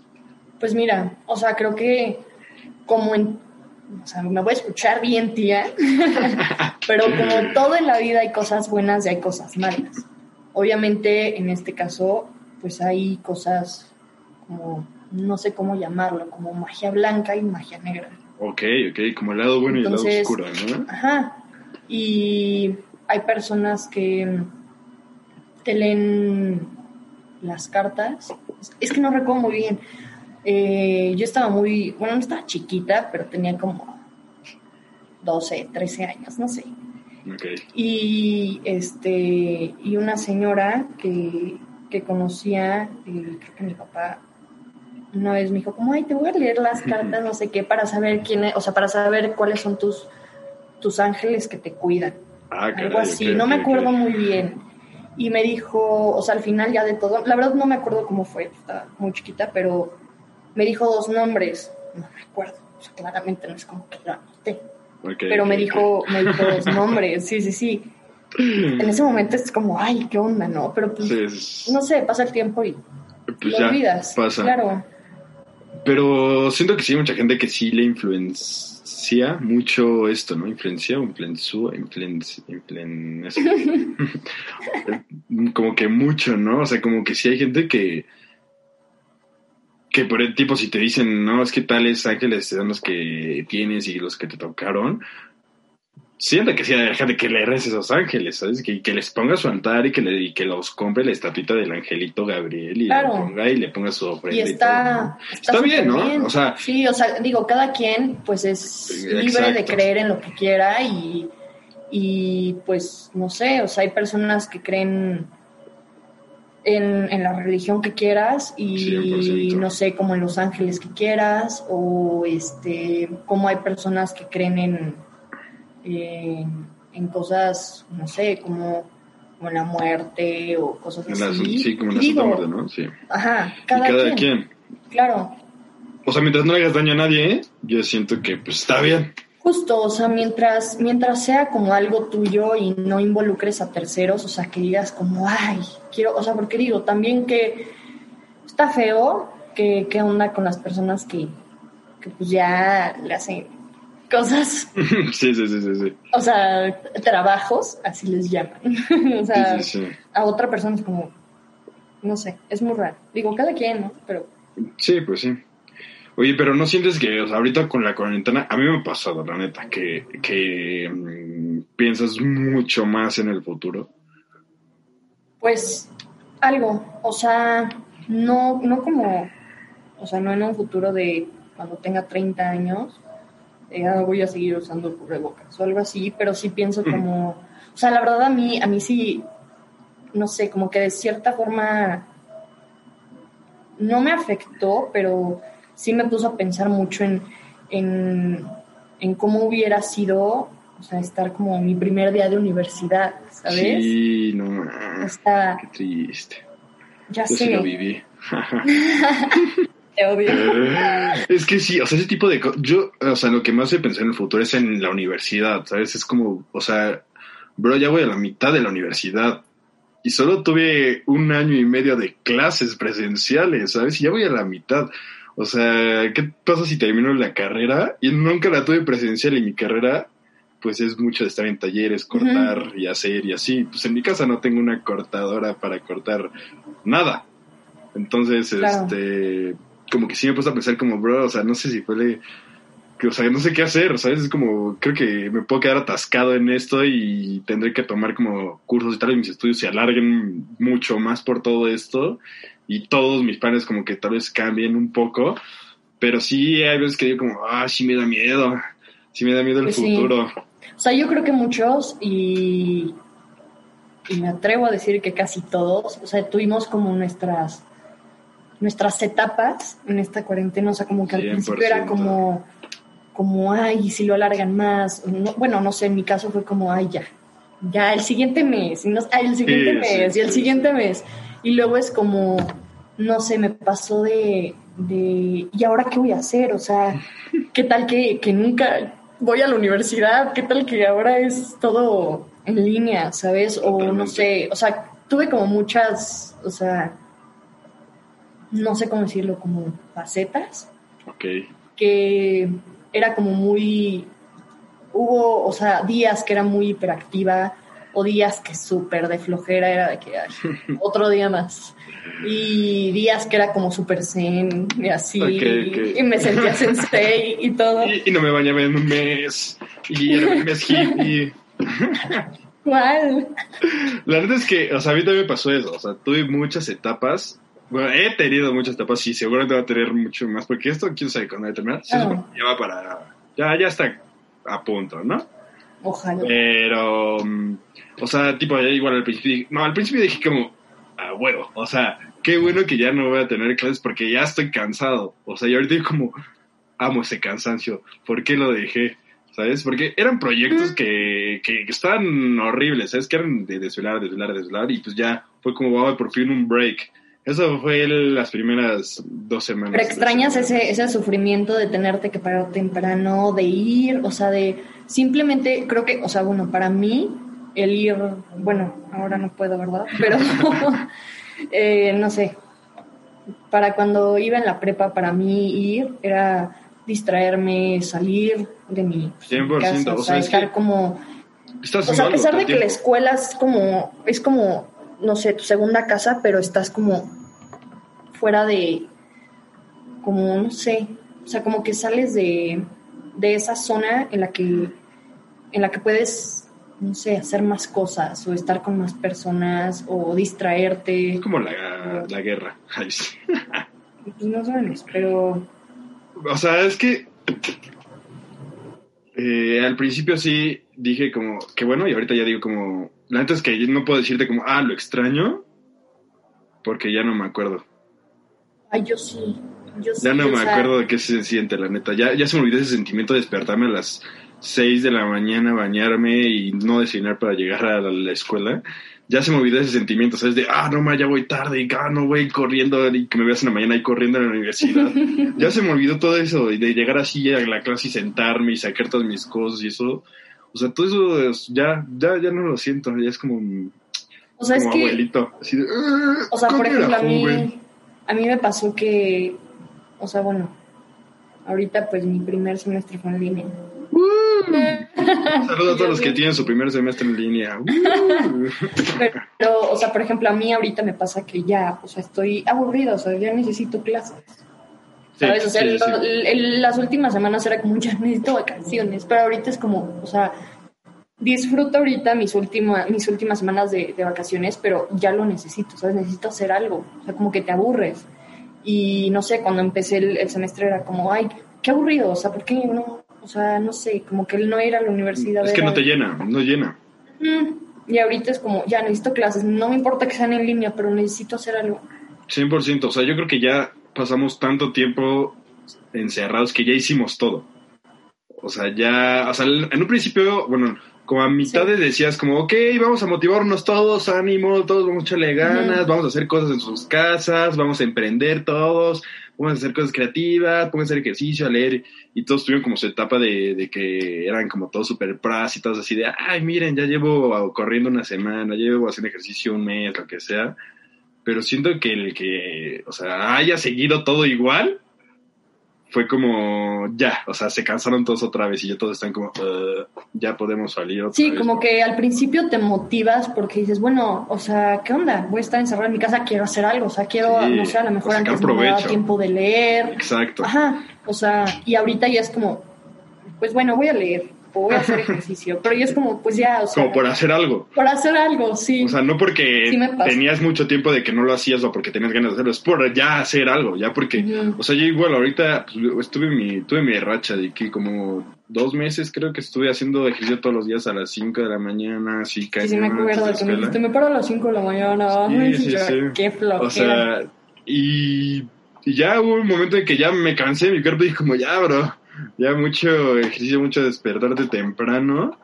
Pues mira, o sea, creo que como en, o sea, me voy a escuchar bien, tía, *laughs* pero como todo en la vida hay cosas buenas y hay cosas malas. Obviamente, en este caso, pues hay cosas como, no sé cómo llamarlo, como magia blanca y magia negra. Ok, ok, como el lado bueno y el lado oscuro, ¿no? Ajá. Y hay personas que te leen las cartas. Es que no recuerdo muy bien. Eh, yo estaba muy, bueno, no estaba chiquita, pero tenía como 12, 13 años, no sé. Y este y una señora que, que conocía, eh, creo que mi papá una vez me dijo, como, ay, te voy a leer las cartas, no sé qué, para saber quién es, o sea, para saber cuáles son tus, tus ángeles que te cuidan. Ah, caray, algo así, no me acuerdo muy bien. Y me dijo, o sea, al final ya de todo, la verdad no me acuerdo cómo fue, estaba muy chiquita, pero me dijo dos nombres, no me acuerdo, o sea, claramente no es como que lo anoté, pero me dijo, me dijo dos *laughs* nombres, sí, sí, sí. En ese momento es como, ay, qué onda, ¿no? Pero pues, Sí, es- no sé, pasa el tiempo y pues lo ya olvidas. pasa. Claro. Pero siento que sí hay mucha gente que sí le influencia mucho esto, ¿no? Influencia o influenció, influencia, *laughs* como que mucho, ¿no? O sea, como que sí hay gente que que por el tipo si te dicen, no, es que tales ángeles son los que tienes y los que te tocaron, siento que sí hay gente que le reza a esos ángeles, ¿sabes? Que, que les ponga su altar y que, le, y que los compre la estatuita del angelito Gabriel y Claro. lo ponga y le ponga su ofrenda. Y todo, ¿no? está, Está bien, ¿no? O sea- sí, o sea, digo, cada quien pues es libre de creer en lo que quiera y, y pues no sé, o sea, hay personas que creen en, en la religión que quieras y 100%. no sé, como en los ángeles que quieras o este, como hay personas que creen en, en, en cosas, no sé, como, como la muerte o cosas la- así. sí, como en la Digo, Muerte, ¿no? Sí. Ajá, y cada, cada quien. quien. Claro, O sea, mientras no le hagas daño a nadie, ¿eh? yo siento que pues está bien. Justo, o sea, mientras, mientras sea como algo tuyo y no involucres a terceros, o sea, que digas como, ay, quiero, o sea, porque digo, también que está feo, que qué onda con las personas que, que pues ya le hacen cosas, *laughs* sí, sí, sí, sí, o sea, trabajos, así les llaman. *laughs* o sea, Sí, sí, sí. a otra persona es como, no sé, es muy raro. Digo, cada quien, ¿no? Pero Sí, pues sí. Oye, pero ¿no sientes que, o sea, ahorita con la cuarentena, a mí me ha pasado, la neta, que, que mm, piensas mucho más en el futuro? Pues algo, o sea, no, no como, o sea, no en un futuro de cuando tenga 30 años, voy a seguir usando cubrebocas o algo así, pero sí pienso como, o sea, la verdad a mí, a mí sí, no sé, como que de cierta forma no me afectó, pero sí me puso a pensar mucho en, en, en cómo hubiera sido, o sea, estar como mi primer día de universidad, ¿sabes? Sí, no, qué triste. ya Yo sé. sí lo viví. *laughs* *laughs* Te odio. Es que sí, o sea, ese tipo de cosas. Yo, o sea, lo que me hace pensar en el futuro es en la universidad, ¿sabes? Es como, o sea, bro, ya voy a la mitad de la universidad. Y solo tuve un año y medio de clases presenciales, ¿sabes? Y ya voy a la mitad. O sea, ¿qué pasa si termino la carrera? Y nunca la tuve presencial y mi carrera, pues es mucho de estar en talleres, cortar y hacer y así. Pues en mi casa no tengo una cortadora para cortar nada. Entonces, Claro. este, como que sí me puse a pensar como, bro, o sea, no sé si fue le- que, o sea, no sé qué hacer, ¿sabes? Es como, creo que me puedo quedar atascado en esto y tendré que tomar como cursos y tal, y mis estudios se alarguen mucho más por todo esto y todos mis planes como que tal vez cambien un poco, pero sí hay veces que digo como, ah, sí me da miedo, sí me da miedo el Pues sí. futuro. O sea, yo creo que muchos, y, y me atrevo a decir que casi todos, o sea, tuvimos como nuestras nuestras etapas en esta cuarentena, o sea, como que al principio era 100%. como, como, ay, ¿y si lo alargan más, No- bueno, no sé, en mi caso fue como, ay, ya, ya, el siguiente mes, y no- ay, el siguiente Sí, mes, sí, y el sí. siguiente mes, y luego es como, no sé, me pasó de, de, ¿y ahora qué voy a hacer? O sea, *laughs* ¿qué tal que, que nunca voy a la universidad? ¿Qué tal que ahora es todo en línea, ¿sabes? O no sé, o sea, tuve como muchas, o sea, no sé cómo decirlo, como facetas, Ok. que era como muy, hubo, o sea, días que era muy hiperactiva o días que súper de flojera era de que ay, *laughs* otro día más. Y días que era como súper zen y así, Ok, ok. y me sentía sensei y todo. *laughs* Y, y no me bañaba en un mes, y era un mes hippie. *laughs* ¿Cuál? La neta es que, o sea, a mí también me pasó eso. O sea, tuve muchas etapas. Bueno, he tenido muchas etapas y seguramente va a tener mucho más. Porque esto, quién sabe cuándo va a terminar. Ah. ya va para. Ya, ya está a punto, ¿no? Ojalá. Pero. mm, O sea, tipo, ya igual al principio. dije- No, al principio dije como. A huevo. O sea, qué bueno que ya no voy a tener clases porque ya estoy cansado. O sea, y ahorita digo como. Amo ese cansancio. ¿Por qué lo dejé? ¿Sabes? Porque eran proyectos que, que, que estaban horribles, ¿sabes? Que eran de desvelar, desvelar, desvelar, y pues ya fue como, wow, por fin un break. Eso fue el- las primeras dos semanas. Pero extrañas ese, ese sufrimiento de tenerte que parar temprano, de ir, o sea, de simplemente, creo que, o sea, bueno, para mí, el ir, bueno, ahora no puedo, ¿verdad? *laughs* Pero, *laughs* eh, no sé, para cuando iba en la prepa, para mí ir era distraerme, salir de mi, pues, 100%, casa, o o sea, sea, es estar que como Estás o sea, a pesar de que la escuela es como, es como, no sé, tu segunda casa, pero estás como fuera de, como, no sé, o sea, como que sales de, de esa zona en la que, en la que puedes, no sé, hacer más cosas o estar con más personas o distraerte. Es como la, la guerra. *laughs* Ay, sí. Pues no pero O sea, es que eh, al principio sí dije como que bueno y ahorita ya digo como la neta es que no puedo decirte como ah lo extraño porque ya no me acuerdo ay, yo sí, yo sí. ya no me acuerdo de qué se siente la neta ya ya se me olvidó ese sentimiento de despertarme a las 6 de la mañana bañarme y no desayunar para llegar a la, la escuela ya se me olvidó ese sentimiento sabes de ah no ma ya voy tarde y ah no voy corriendo y que me veas en la mañana y corriendo a la universidad *laughs* ya se me olvidó todo eso, y de llegar así a la clase y sentarme y sacar todas mis cosas y eso. O sea, todo eso es- ya, ya, ya no lo siento, ya es como, O sea, es como que... abuelito. Así de, "Ah, O sea, por ejemplo, a joven". mí, a mí me pasó que, o sea, bueno, ahorita pues mi primer semestre fue en línea. Saludos a *laughs* todos los que tienen su primer semestre en línea. *laughs* Uh. Pero, o sea, por ejemplo, a mí ahorita me pasa que ya, o sea, estoy aburrida, o sea, ya necesito clases. Sí, sea, sí, sí. el- el- las últimas semanas era como, ya necesito vacaciones, pero ahorita es como, o sea, disfruto ahorita mis, última, mis últimas semanas de, de vacaciones, pero ya lo necesito, ¿sabes? Necesito hacer algo, o sea, como que te aburres. Y no sé, cuando empecé el, el semestre era como, ay, qué aburrido, o sea, ¿por qué no? O sea, no sé, como que el no ir a la universidad. Es que no te llena, no llena. Mm, Y ahorita es como, ya necesito clases, no me importa que sean en línea, pero necesito hacer algo. 100%, o sea, yo creo que ya pasamos tanto tiempo encerrados que ya hicimos todo. O sea, ya, o sea, en un principio, bueno, como a mitad Sí. de decías como, ok, vamos a motivarnos todos, ánimo, todos vamos a echarle ganas, vamos a hacer cosas en sus casas, vamos a emprender todos, pónganse a hacer cosas creativas, pónganse a hacer ejercicio, a leer, y todos tuvieron como su etapa de, de que eran como todos super pras y todos así de, ay, miren, ya llevo corriendo una semana, llevo haciendo ejercicio un mes, lo que sea, pero siento que el que, o sea, haya seguido todo igual, fue como, ya, o sea, se cansaron todos otra vez y ya todos están como, "Uh, ya podemos salir otra Sí, vez". como que al principio te motivas porque dices, bueno, o sea, ¿qué onda? Voy a estar encerrado en mi casa, quiero hacer algo, o sea, quiero, Sí, no sé, a lo mejor antes no me daba provecho. tiempo de leer. Exacto. Ajá, o sea, y ahorita ya es como, pues bueno, voy a leer o voy a hacer ejercicio, pero ya es como, pues ya, o sea, Como por hacer algo. por hacer algo, sí. O sea, no porque Sí tenías mucho tiempo de que no lo hacías o porque tenías ganas de hacerlo, es por ya hacer algo, ya porque, o sea, yo igual ahorita pues, estuve mi, tuve mi racha de que como dos meses creo que estuve haciendo ejercicio todos los días a las 5 de la mañana, así Sí, sí, me acuerdo que de me dijiste, me paro a las 5 de la mañana. Ay, Sí, sí, yo, sí. Qué flojera. O sea, y, y ya hubo un momento en que ya me cansé, mi cuerpo dijo como, ya, bro, ya mucho ejercicio, mucho despertarte temprano,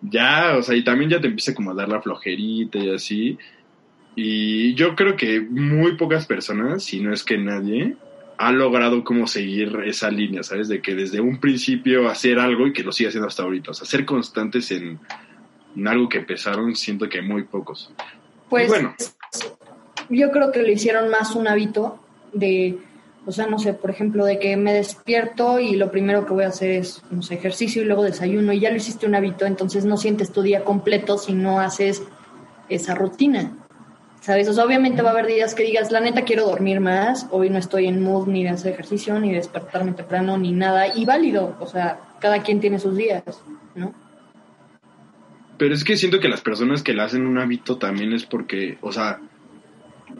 ya, o sea, y también ya te empieza como a dar la flojerita y así. Y yo creo que muy pocas personas, si no es que nadie, ha logrado como seguir esa línea, ¿sabes? De que desde un principio hacer algo y que lo siga haciendo hasta ahorita. O sea, ser constantes en, en algo que empezaron, siento que muy pocos. pues y bueno. yo creo que lo hicieron más un hábito de, o sea, no sé, por ejemplo, de que me despierto y lo primero que voy a hacer es, no sé, ejercicio y luego desayuno y ya lo hiciste un hábito, entonces no sientes tu día completo si no haces esa rutina. ¿Sabes? O sea, obviamente va a haber días que digas, la neta quiero dormir más, hoy no estoy en mood ni de hacer ejercicio, ni de despertarme temprano, ni nada, y válido, o sea, cada quien tiene sus días, ¿no? Pero es que siento que las personas que le hacen un hábito también es porque, o sea,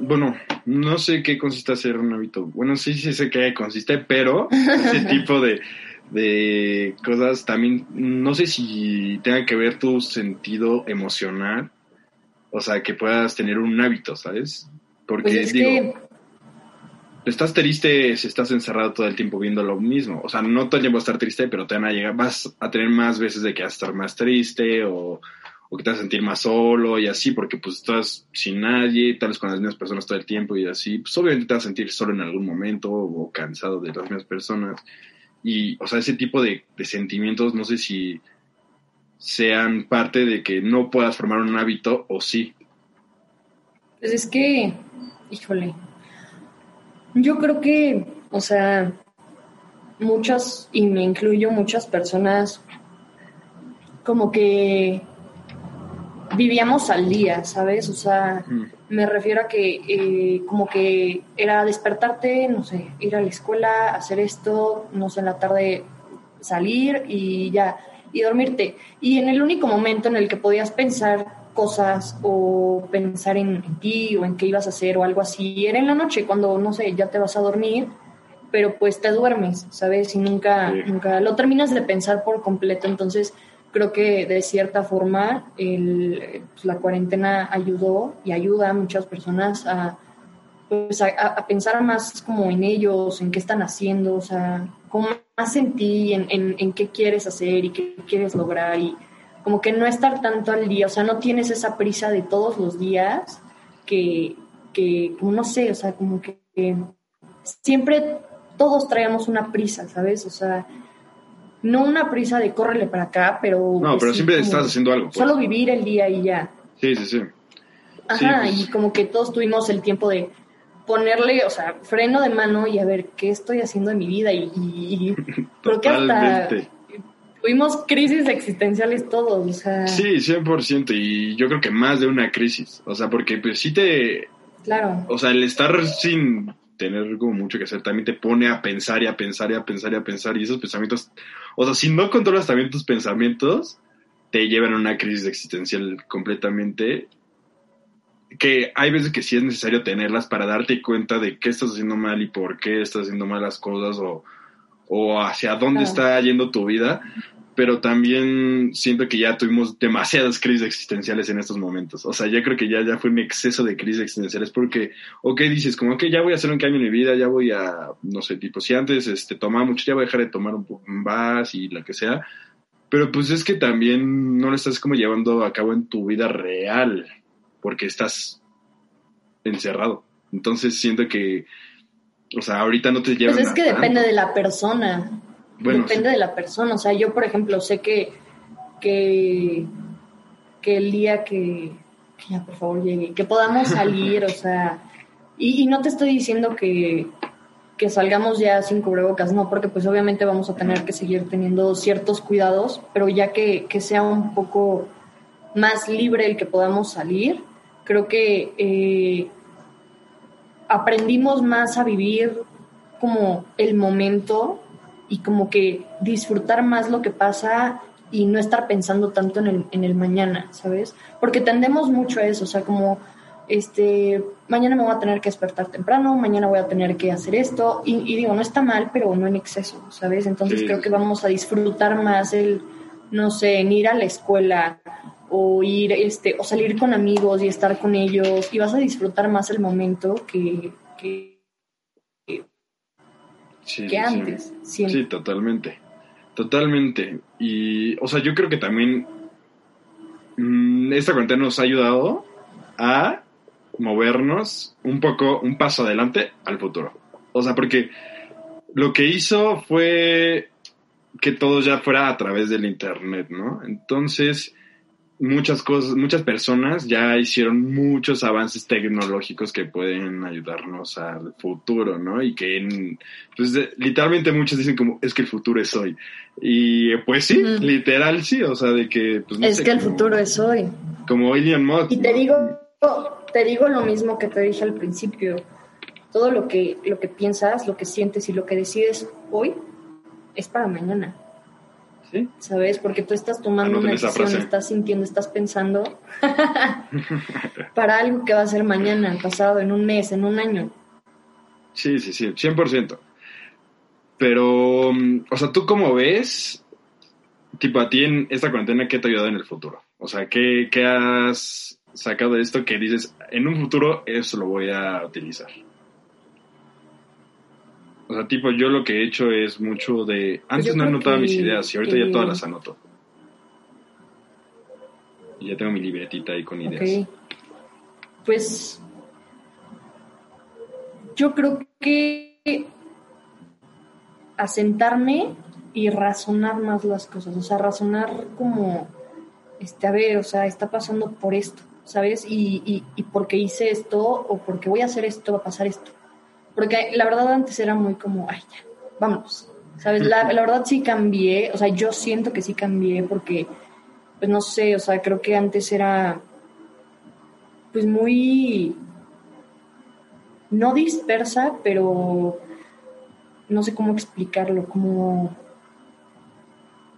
bueno, no sé qué consiste hacer un hábito. Bueno, sí, sí sé qué consiste, pero ese *laughs* tipo de, de cosas también, no sé si tenga que ver tu sentido emocional, o sea, que puedas tener un hábito, ¿sabes? Porque Pues es digo, que, estás triste si estás encerrado todo el tiempo viendo lo mismo. O sea, no todo el tiempo estar triste, pero te van a llegar, vas a tener más veces de que vas a estar más triste o, o que te vas a sentir más solo y así, porque pues estás sin nadie, tal vez con las mismas personas todo el tiempo y así, pues obviamente te vas a sentir solo en algún momento o cansado de las mismas personas. Y, o sea, ese tipo de, de sentimientos, no sé si sean parte de que no puedas formar un hábito o sí. Pues es que, híjole, yo creo que, o sea, muchas, y me incluyo muchas personas, como que vivíamos al día, ¿sabes? O sea, Mm. me refiero a que eh, como que era despertarte, no sé, ir a la escuela, hacer esto, no sé, en la tarde salir y ya, y dormirte. Y en el único momento en el que podías pensar cosas o pensar en, en ti o en qué ibas a hacer o algo así, era en la noche, cuando, no sé, ya te vas a dormir, pero pues te duermes, ¿sabes? Y nunca, Sí. nunca lo terminas de pensar por completo. Entonces, creo que de cierta forma el, pues, la cuarentena ayudó y ayuda a muchas personas a, pues, a, a pensar más como en ellos, en qué están haciendo, o sea, como más en ti, en, en, en qué quieres hacer y qué quieres lograr y como que no estar tanto al día, o sea, no tienes esa prisa de todos los días que, que como no sé, o sea, como que, que siempre todos traíamos una prisa, ¿sabes? O sea, no una prisa de córrele para acá, pero... No, pero sí, siempre estás haciendo algo. pues. Solo vivir el día y ya. Sí, sí, sí. Ajá, pues. y como que todos tuvimos el tiempo de ponerle, o sea, freno de mano y a ver qué estoy haciendo en mi vida y, y- *laughs* creo que hasta tuvimos crisis existenciales todos, o sea, Sí, 100%. Y yo creo que más de una crisis. O sea, porque pues sí te... claro, O sea, el estar sin tener como mucho que hacer también te pone a pensar y a pensar y a pensar y a pensar. Y esos pensamientos... O sea, si no controlas también tus pensamientos, te llevan a una crisis existencial completamente. Que hay veces que sí es necesario tenerlas para darte cuenta de qué estás haciendo mal y por qué estás haciendo mal las cosas o, o hacia dónde está yendo tu vida. Pero también siento que ya tuvimos demasiadas crisis existenciales en estos momentos. O sea, yo creo que ya, ya fue un exceso de crisis existenciales porque, ok, dices como que ya voy a hacer un cambio en mi vida, ya voy a, no sé, tipo, si antes este, tomaba mucho, ya voy a dejar de tomar un poco más y lo que sea. Pero pues es que también no lo estás como llevando a cabo en tu vida real porque estás encerrado. Entonces siento que O sea, ahorita no te llevan Pues es que a depende tanto. de la persona. Bueno, depende sí. de la persona. O sea, yo, por ejemplo, sé que, que, que el día que, que ya por favor llegue, que podamos *laughs* salir, o sea, y, y no te estoy diciendo que, que salgamos ya sin cubrebocas, no, porque pues obviamente vamos a tener que seguir teniendo ciertos cuidados, pero ya que, que sea un poco más libre el que podamos salir, creo que eh, aprendimos más a vivir como el momento y como que disfrutar más lo que pasa y no estar pensando tanto en el, en el mañana, ¿sabes? Porque tendemos mucho a eso, o sea, como, este, mañana me voy a tener que despertar temprano, mañana voy a tener que hacer esto, y, y digo, no está mal, pero no en exceso, ¿sabes? Entonces Sí, creo que vamos a disfrutar más el, no sé, en ir a la escuela o ir, este, o salir con amigos y estar con ellos, y vas a disfrutar más el momento que, que, Sí, que sí, sí. antes, siento. Sí, totalmente. Totalmente. Y, o sea, yo creo que también mm, esta cuarentena nos ha ayudado a movernos un poco, un paso adelante al futuro. O sea, porque lo que hizo fue que todo ya fuera a través del internet, ¿no? Entonces, muchas cosas, muchas personas ya hicieron muchos avances tecnológicos que pueden ayudarnos al futuro, ¿no? Y que en, pues de- literalmente muchos dicen como es que el futuro es hoy. Y pues sí, literal sí, o sea, de que pues, no es sé, que el como- futuro es hoy. como Elon Musk. Y te ¿no? digo, te digo lo mismo que te dije al principio. Todo lo que, lo que piensas, lo que sientes y lo que decides hoy es para mañana, Sí. ¿sabes? Porque tú estás tomando una decisión, estás sintiendo, estás pensando *laughs* para algo que va a ser mañana, pasado, en un mes, en un año. Sí, sí, sí, 100%. Pero, mm, o sea, ¿tú cómo ves, tipo, a ti en esta cuarentena, qué te ha ayudado en el futuro? O sea, ¿qué, qué has sacado de esto que dices, en un futuro eso lo voy a utilizar? O sea, tipo, yo lo que he hecho es mucho de... Antes no anotaba que- mis ideas y ahorita que- ya todas las anoto. Y ya tengo mi libretita ahí con ideas. Ok. Pues yo creo que asentarme y razonar más las cosas, o sea, razonar como, este, a ver, o sea, está pasando por esto, ¿sabes? Y, y, y porque hice esto o porque voy a hacer esto, va a pasar esto. Porque la verdad antes era muy como, ay, ya, vámonos, ¿sabes? La, la verdad sí cambié, o sea, yo siento que sí cambié porque, pues no sé, o sea, creo que antes era, pues muy, no dispersa, pero no sé cómo explicarlo, como,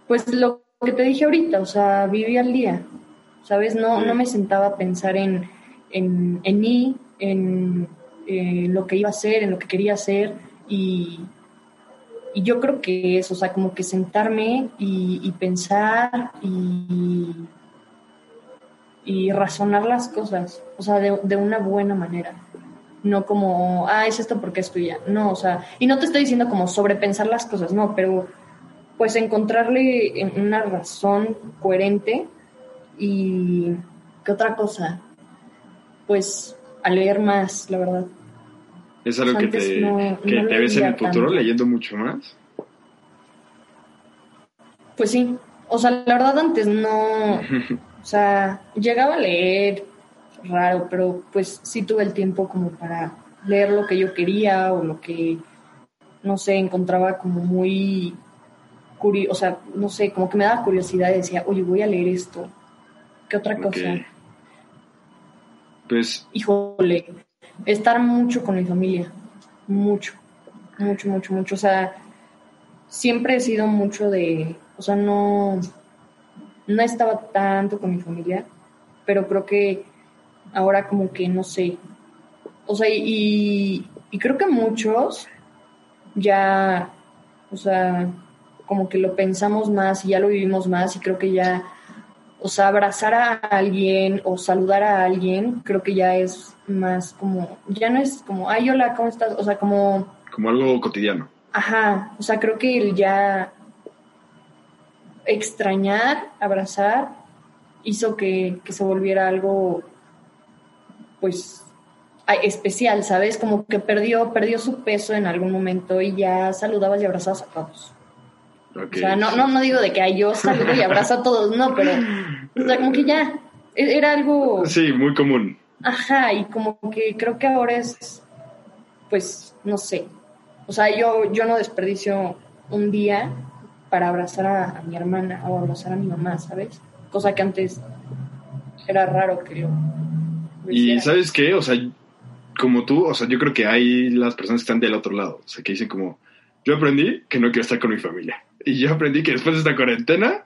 pues lo que te dije ahorita, o sea, vivía al día, ¿sabes? No, no me sentaba a pensar en, en, en mí, en, lo que iba a hacer, en lo que quería hacer, y, y yo creo que eso, o sea, como que sentarme y, pensar y, y razonar las cosas, o sea, de, de una buena manera. No como, ah, es esto porque esto y ya. No, o sea, y no te estoy diciendo como sobrepensar las cosas, no, pero pues encontrarle en- una razón coherente y qué otra cosa, pues a leer más, la verdad. ¿Es algo que te, no- que no te ves en el futuro tanto. leyendo mucho más? Pues sí, o sea, la verdad antes no, *laughs* o sea, llegaba a leer raro, pero pues sí tuve el tiempo como para leer lo que yo quería o lo que, no sé, encontraba como muy curioso, o sea, no sé, como que me daba curiosidad y decía, oye, voy a leer esto. ¿Qué otra cosa? Pues Híjole, estar mucho con mi familia, mucho, mucho, mucho, mucho. O sea, siempre he sido mucho de, o sea, no, no estaba tanto con mi familia, pero creo que ahora como que no sé. O sea, y, y creo que muchos ya, o sea, como que lo pensamos más y ya lo vivimos más y creo que ya, o sea, abrazar a alguien o saludar a alguien, creo que ya es más como, ya no es como, ay, hola, ¿cómo estás? O sea, como, como algo cotidiano. ajá, o sea, creo que el ya extrañar, abrazar, hizo que, que se volviera algo, pues, especial, ¿sabes? Como que perdió, perdió su peso en algún momento y ya saludabas y abrazabas a todos. O sea, no, no, no digo de que ay, yo saludo y abrazo a todos, no, pero o sea, como que ya e- era algo, Sí, muy común. ajá, y como que creo que ahora es, pues, no sé, o sea, yo, yo no desperdicio un día para abrazar a, a mi hermana o abrazar a mi mamá, ¿sabes? Cosa que antes era raro que lo, lo Y. ¿sabes qué? O sea, como tú, o sea, yo creo que hay las personas que están del otro lado. O sea, que dicen como, yo aprendí que no quiero estar con mi familia. Y yo aprendí que después de esta cuarentena,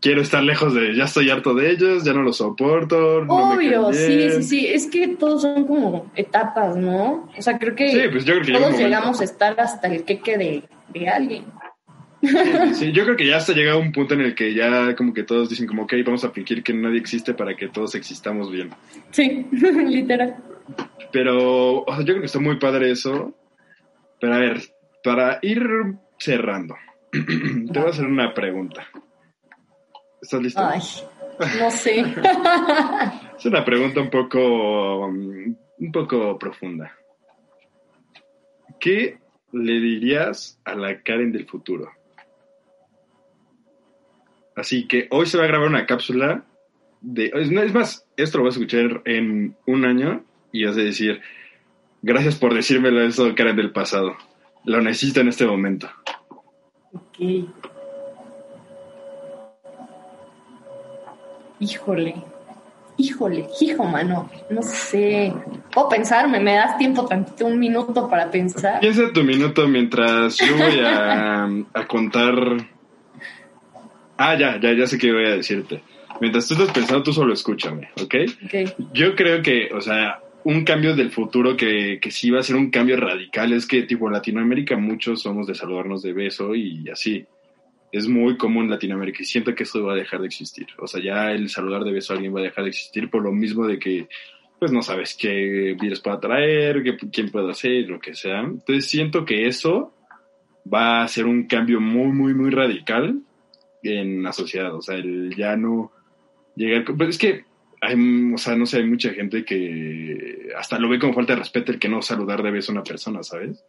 quiero estar lejos de, ya estoy harto de ellos, ya no los soporto. no me Obvio, sí, bien". sí, sí, es que todos son como etapas, ¿no? O sea, creo que Sí, pues yo creo que llega un todos llegamos a estar hasta el queque de, de alguien. Sí, yo creo que ya hasta llega un punto en el que ya como que todos dicen como, ok, vamos a fingir que nadie existe para que todos existamos bien. Sí, *laughs* literal. Pero, o sea, yo creo que está muy padre eso. Pero a ver, para ir cerrando, *clears throat* te voy a hacer una pregunta. ¿Estás listo? Ay, no sé. *laughs* Es una pregunta un poco, um, un poco profunda. ¿Qué le dirías a la Karen del futuro? Así que hoy se va a grabar una cápsula de... Es más, esto lo vas a escuchar en un año y vas a decir, gracias por decírmelo eso, Karen del pasado. Lo necesito en este momento. Ok. Híjole. Híjole, hijo, mano. No sé. Puedo pensarme, me das tiempo tantito, un minuto para pensar. Piensa tu minuto mientras yo voy a, a contar. Ah, ya, ya, ya sé qué voy a decirte. Mientras tú estás pensando, tú solo escúchame, ¿ok? Ok. Yo creo que, o sea, un cambio del futuro que, que sí va a ser un cambio radical es que, tipo, en Latinoamérica muchos somos de saludarnos de beso y así. Es muy común en Latinoamérica y siento que eso va a dejar de existir. O sea, ya el saludar de beso a alguien va a dejar de existir por lo mismo de que, pues no sabes qué virus pueda traer, qué, quién puede hacer, lo que sea. Entonces siento que eso va a ser un cambio muy, muy, muy radical en la sociedad. O sea, el ya no llegar... Pues es que hay, o sea, no sé, hay mucha gente que hasta lo ve como falta de respeto el que no saludar de beso a una persona, ¿sabes?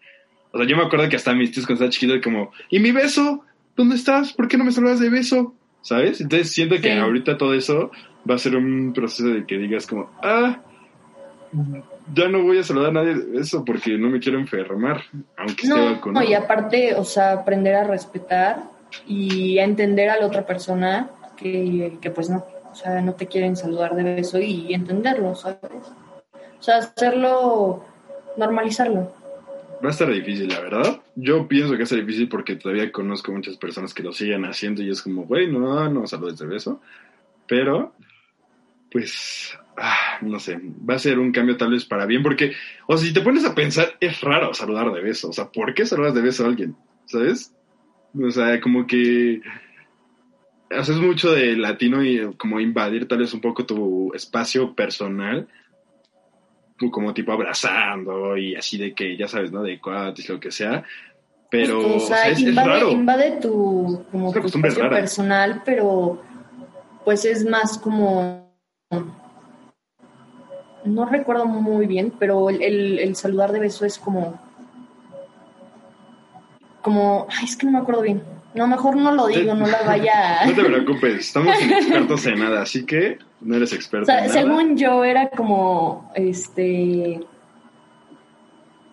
O sea, yo me acuerdo que hasta mis tíos cuando estaba chiquito como, ¿y mi beso? ¿Dónde estás? ¿Por qué no me saludas de beso? ¿Sabes? Entonces siento que ahorita todo eso va a ser un proceso de que digas como, ah, ya no voy a saludar a nadie de beso porque no me quiero enfermar, aunque esté No, vacunado. no, y aparte, o sea, aprender a respetar y a entender a la otra persona que, que pues no, sea, no te quieren saludar de beso y entenderlo, ¿sabes? O sea, hacerlo, normalizarlo. Va a estar difícil, la verdad. Yo pienso que va a ser difícil porque todavía conozco muchas personas que lo siguen haciendo y es como, güey, no, no saludes de beso. Pero, pues, ah, no sé, va a ser un cambio tal vez para bien porque, o si te pones a pensar, es raro saludar de beso. O sea, ¿por qué saludas de beso a alguien? ¿Sabes? O sea, como que haces mucho de latino y eh, como invadir tal vez un poco tu espacio personal como tipo abrazando y así de que, ya sabes, ¿no? De cuates, lo que sea. Pero, Justo, o sea, o sea, es, es invade, raro. invade tu, como Es tu espacio rara. personal, pero pues es más como... No recuerdo muy bien, pero el, el- el saludar de beso es como... Como... Ay, es que no me acuerdo bien. No, mejor no lo digo, no la vaya... *laughs* No te preocupes, *laughs* estamos expertos en nada, así que no eres O experto sea, en nada. según yo era como, este,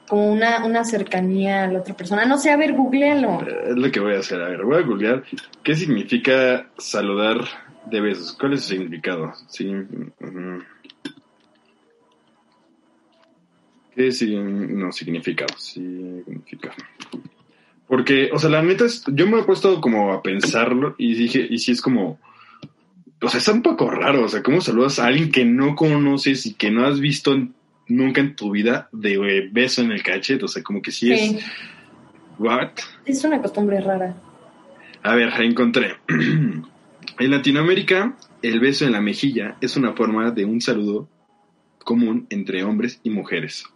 como una, una cercanía a la otra persona. No sé, a ver, googlealo. Eh, Es lo que voy a hacer. A ver, voy a googlear qué significa saludar de besos. ¿Cuál es su significado? Sí, ujú. ¿Qué sig- no, significado? Significado. Porque, o sea, la neta es, yo me he puesto como a pensarlo y dije, y si es como, o sea, está un poco raro, o sea, ¿cómo saludas a alguien que no conoces y que no has visto nunca en tu vida de eh, beso en el cachete? O sea, como que sí, Sí, es, ¿what? es una costumbre rara. A ver, encontré. *clears throat* en Latinoamérica, el beso en la mejilla es una forma de un saludo común entre hombres y mujeres,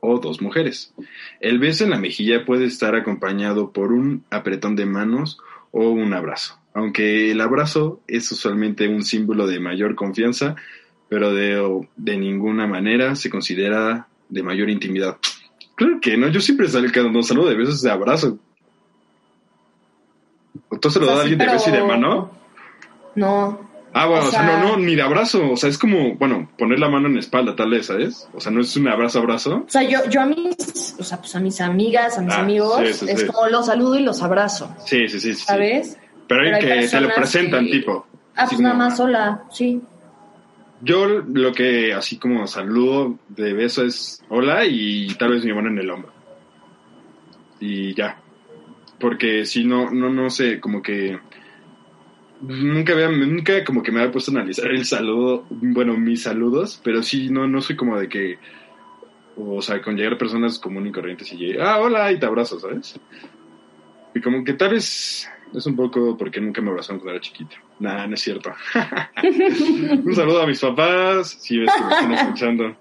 o dos mujeres. El beso en la mejilla puede estar acompañado por un apretón de manos o un abrazo. Aunque el abrazo es usualmente un símbolo de mayor confianza, pero de, de ninguna manera se considera de mayor intimidad. Claro que no, yo siempre salgo cuando saludo de besos de abrazo. ¿Tú se lo das a alguien de beso y de mano? No. Ah, bueno, O o sea, sea- no, no, ni de abrazo. O sea, es como, bueno, poner la mano en la espalda, tal vez, ¿sabes? O sea, no es un abrazo, abrazo. O sea, yo, yo a mis, o sea, pues a mis amigas, a mis Ah, amigos, sí, sí, es sí. como los saludo y los abrazo, Sí, sí, sí. ¿sabes? Pero hay Pero hay que te lo presentan, que- tipo. Ah, pues nada más hola, sí. Yo lo que así como saludo de beso es hola y tal vez mi mano en el hombro. Y ya. Porque si no, no, no sé, como que nunca había, nunca como que me había puesto a analizar el saludo, bueno, mis saludos, pero sí, no, no soy como de que, o sea, con llegar personas comunes y corrientes y llegue, ah, hola, y te abrazo, ¿sabes? Y como que tal vez es un poco porque nunca me abrazaron cuando era chiquito. Nah, no es cierto. *laughs* Un saludo a mis papás, si ves que me están escuchando.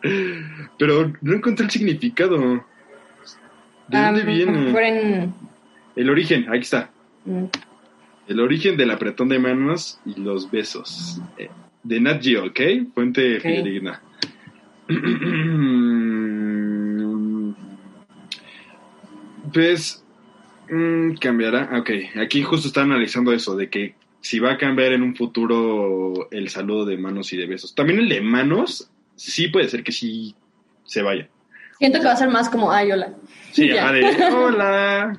*laughs* Pero no encontré el significado. ¿De dónde viene? fueron- El origen, aquí está. mm, El origen del apretón de manos y los besos. Eh, De Nat Geo, ¿ok? Fuente Ok. fidedigna. *clears throat* pues mm, cambiará. Ok, aquí justo está analizando eso, de que si va a cambiar en un futuro el saludo de manos y de besos. También el de manos, sí puede ser que sí se vaya. Siento que va a ser más como, ay, hola. Sí, *laughs* Ya. de hola.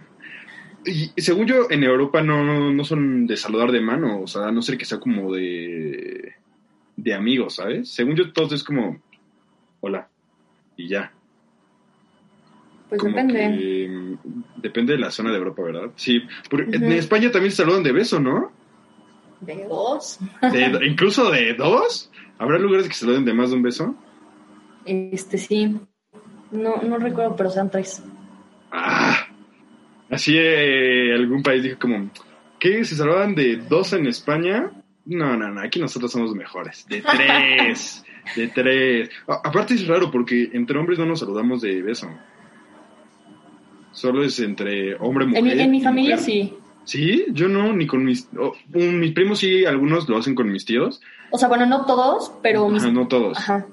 Y según yo, en Europa no, no son de saludar de mano, o sea, a no ser que sea como de, de amigos, ¿sabes? Según yo, todo es como hola y ya. Pues Como depende. que, mm, depende de la zona de Europa, ¿verdad? Sí, porque en. España también se saludan de beso, ¿no? ¿De dos? De- incluso de dos. ¿Habrá lugares que se saluden de más de un beso? Este sí. No, no recuerdo, pero sean tres. Ah, así eh, algún país dijo como, ¿qué? ¿Se saludan de dos en España? No, no, no, aquí nosotros somos mejores. De tres, de tres. A- aparte es raro porque entre hombres no nos saludamos de beso. Solo es entre hombre y En, mujer. mi- en mi familia mujer. sí. Sí, yo no, ni con mis... oh, un- mis primos sí, algunos lo hacen con mis tíos. O sea, bueno, no todos, pero mis... Ajá, no todos. Ajá.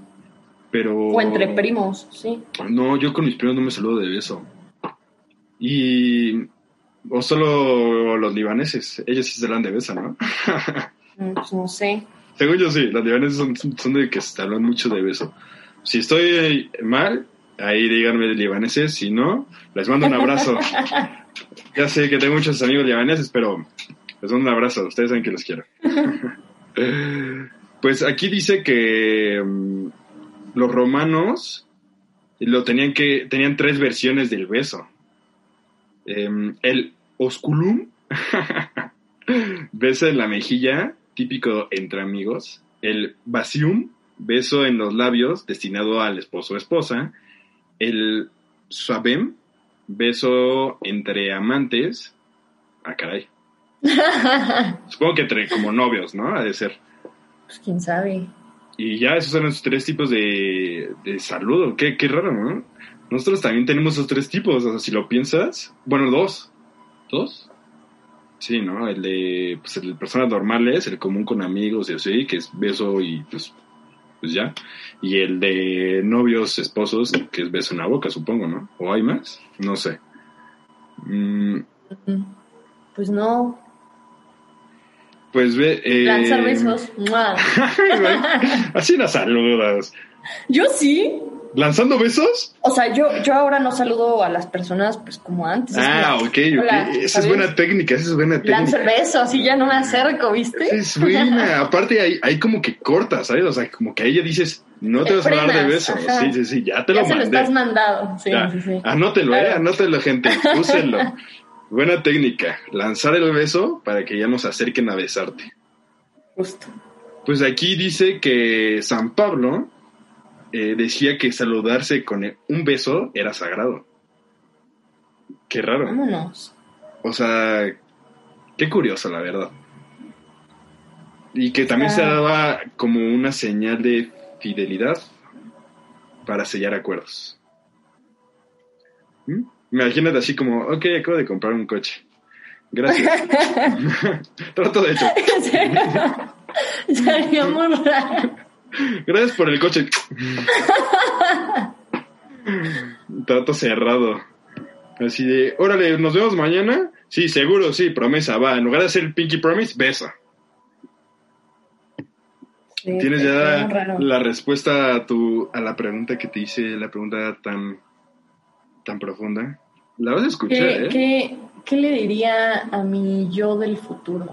Pero... O entre primos, sí. No, yo con mis primos no me saludo de beso. Y... O solo los libaneses. Ellos sí se dan de beso, ¿no? *laughs* Mm, Pues no sé. Según yo sí, los libaneses son, son de que se hablan mucho de beso. Si estoy mal, ahí díganme de libaneses. Si no, les mando un abrazo. *laughs* ya sé que tengo muchos amigos libaneses, pero les mando un abrazo. Ustedes saben que los quiero. *laughs* pues aquí dice que mm, los romanos lo tenían que tenían tres versiones del beso. Em, el osculum, *laughs* beso en la mejilla, típico entre amigos. El basium, beso en los labios, destinado al esposo o esposa. El suavem, beso entre amantes. Ah, caray. *laughs* Supongo que entre como novios, ¿no? Ha de ser. Pues quién sabe. Y ya esos son los tres tipos de, de saludo. Qué, qué raro, ¿no? Nosotros también tenemos esos tres tipos. O sea, si lo piensas. Bueno, dos. ¿Dos? Sí, ¿no? El de, pues, el de personas normales, el común con amigos y así, que es beso y pues, pues ya. Y el de novios, esposos, que es beso en la boca, supongo, ¿no? ¿O hay más? No sé. Mm, Pues no. pues ve... eh, Lanzar besos. *laughs* Así no saludas. Yo sí. ¿Lanzando besos? O sea, yo, yo ahora no saludo a las personas pues como antes. Es Ah, como, ok, ok. "Hola", esa es buena técnica, esa es buena Lanzo técnica. beso, así ya no me acerco, ¿viste? Esa es buena. *laughs* Aparte, hay, hay como que cortas, ¿sabes? O sea, como que a ella dices, no te vas a hablar de besos. ajá. Sí, sí, sí, ya te ya lo se lo estás mandado. Sí, Ya. sí, sí. Anótelo, eh, anótelo, gente. *laughs* Úsenlo. buena técnica. Lanzar el beso para que ya nos acerquen a besarte. Justo. Pues aquí dice que San Pablo eh, decía que saludarse con un beso era sagrado. Qué raro. Vámonos. O sea, qué curioso, la verdad. Y que también se daba como una señal de fidelidad para sellar acuerdos. ¿Mm? Imagínate así como, ok, acabo de comprar un coche. Gracias. *laughs* *laughs* Trato de hecho. *laughs* Sería muy raro. Gracias por el coche. *laughs* Trato cerrado. Así de, órale, nos vemos mañana. Sí, seguro, sí, promesa, va. En lugar de hacer el Pinky Promise, besa. Sí, Tienes ya la respuesta a tu a la pregunta que te hice, la pregunta tan tan profunda. La vas a escuchar, ¿Qué, ¿eh? qué, qué le diría a mi yo del futuro?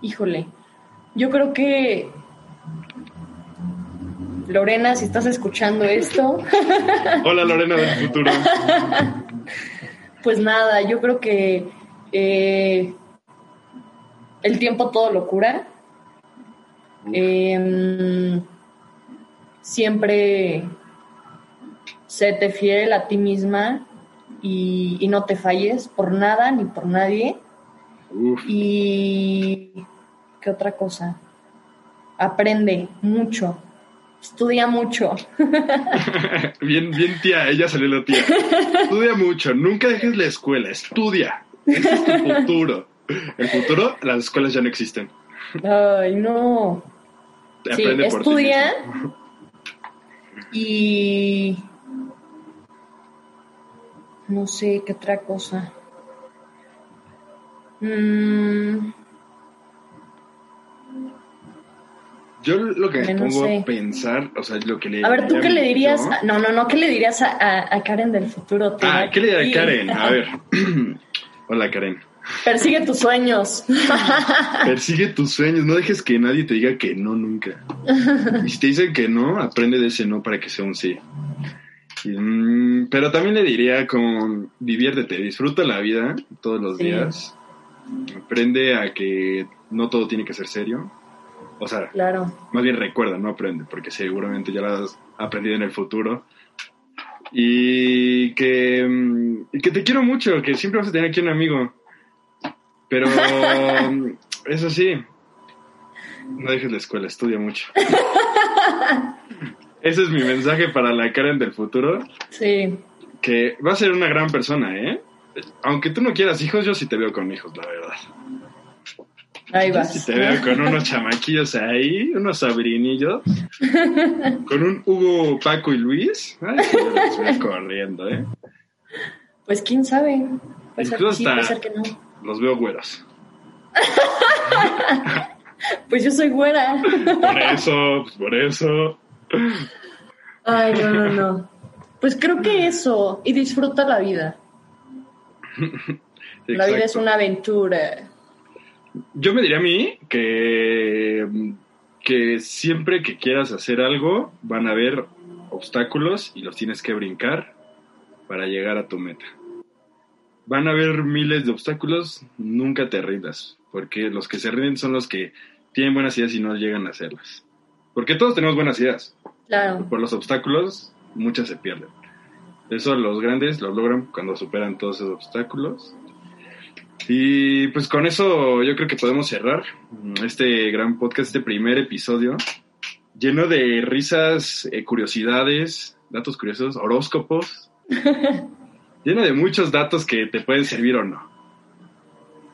Híjole, yo creo que Lorena, si estás escuchando esto, *laughs* Hola Lorena del futuro. *laughs* pues nada, yo creo que eh, el tiempo todo lo cura. Em, siempre séte fiel a ti misma y, y no te falles por nada ni por nadie. Uf, Y ¿qué otra cosa? Aprende mucho, estudia mucho. *laughs* bien, bien tía, ella salió la tía. Estudia mucho, nunca dejes la escuela, estudia. Ese es tu futuro. El futuro, las escuelas ya no existen. Ay, no. Sí, estudia y no sé qué otra cosa. Mm, Yo lo que me no pongo sé. a pensar, o sea, lo que le a ver, ¿tú qué le dirías? yo- no, no, no, ¿qué le dirías a, a- a Karen del futuro? Ah, ¿qué le diría a. Karen? A ver. *laughs* Hola Karen. Persigue tus sueños. *laughs* Persigue tus sueños, no dejes que nadie te diga que no nunca. *laughs* Y si te dicen que no, aprende de ese no para que sea un sí. Y, mm, pero también le diría como diviértete, disfruta la vida todos los Sí. días. Aprende a que no todo tiene que ser serio. O sea, Claro. más bien recuerda, no aprende, porque seguramente ya lo has aprendido en el futuro. Y que, mm, y que te quiero mucho, que siempre vas a tener aquí un amigo. Pero *laughs* eso sí, no dejes la escuela, estudia mucho. *laughs* Ese es mi mensaje para la Karen del futuro, Sí. que va a ser una gran persona, ¿eh? Aunque tú no quieras hijos, yo sí te veo con hijos, la verdad. Ahí vas. sí te veo con unos chamaquillos ahí, unos sabrinillos, con un Hugo, Paco y Luis. Ay, los veo corriendo, ¿eh? Pues quién sabe. Puede ser que Incluso sí, puede hasta- ser que no. Los veo güeros. *laughs* Pues yo soy güera. Por eso, pues por eso. Ay, no, no, no. Pues creo que eso. Y disfruta la vida. *laughs* La vida es una aventura. Yo me diría a mí que, que siempre que quieras hacer algo van a haber obstáculos y los tienes que brincar para llegar a tu meta. Van a haber miles de obstáculos, nunca te rindas, porque los que se rinden son los que tienen buenas ideas y no llegan a hacerlas. Porque todos tenemos buenas ideas, Claro. por los obstáculos muchas se pierden. Eso los grandes lo logran cuando superan todos esos obstáculos. Y pues con eso yo creo que podemos cerrar este gran podcast, este primer episodio, lleno de risas, eh, curiosidades, datos curiosos, horóscopos, *laughs* lleno de muchos datos que te pueden servir o no.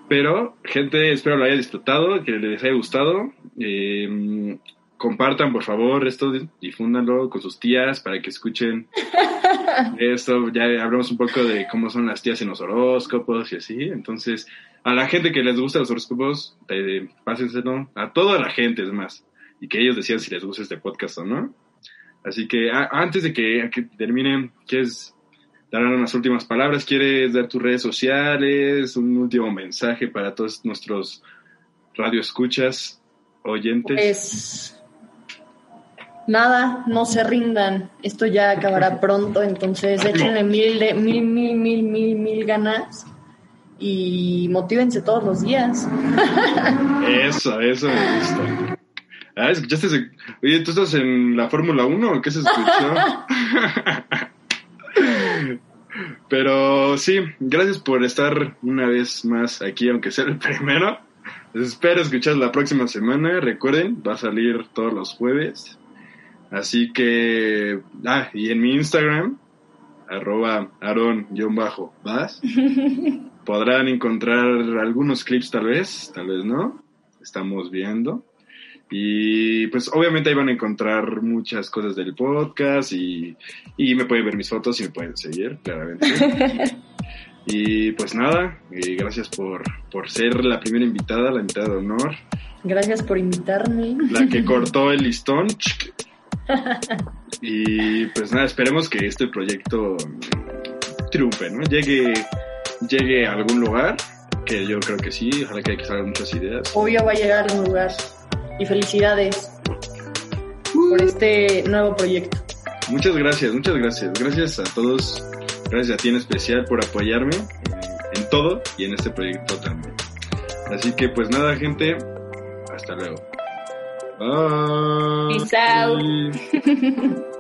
Pero, gente, espero lo haya disfrutado, que les haya gustado. Eh, compartan, por favor, esto, difúndanlo con sus tías para que escuchen *laughs* esto. Ya hablamos un poco de cómo son las tías en los horóscopos y así. Entonces, a la gente que les gusta los horóscopos, eh, pásenselo. A toda la gente, es más. Y que ellos decían si les gusta este podcast o no. Así que a- antes de que, que terminen, ¿quieres dar unas últimas palabras? ¿Quieres dar tus redes sociales? ¿Un último mensaje para todos nuestros radioescuchas, oyentes? Pues nada, no se rindan. Esto ya acabará *laughs* pronto, entonces échenle mil, de, mil, mil, mil, mil, mil ganas y motívense todos los días. *laughs* Eso, eso me gusta. Ah, ¿escuchaste ese? Oye, ¿tú estás en la Fórmula 1 o qué se escuchó? *laughs* Pero sí, gracias por estar una vez más aquí, aunque sea el primero. Les espero escuchar la próxima semana. Recuerden, va a salir todos los jueves. Así que, ah, y en mi Instagram, arroba aaron-vas, *laughs* podrán encontrar algunos clips tal vez, tal vez no. Estamos viendo. Y pues obviamente ahí van a encontrar muchas cosas del podcast y, y me pueden ver mis fotos y me pueden seguir, claramente. *laughs* y pues nada, eh, gracias por, por ser la primera invitada, la invitada de honor. Gracias por invitarme. La que cortó el listón. Y pues nada, esperemos que este proyecto triunfe, ¿no? Llegue, llegue a algún lugar, que yo creo que sí, ojalá que hay que salgan muchas ideas. Obvio va a llegar a algún lugar. Y felicidades por este nuevo proyecto. Muchas gracias, muchas gracias. Gracias a todos, gracias a ti en especial por apoyarme en, en todo y en este proyecto también. Así que pues nada, gente, hasta luego. Bye. Peace out. *laughs*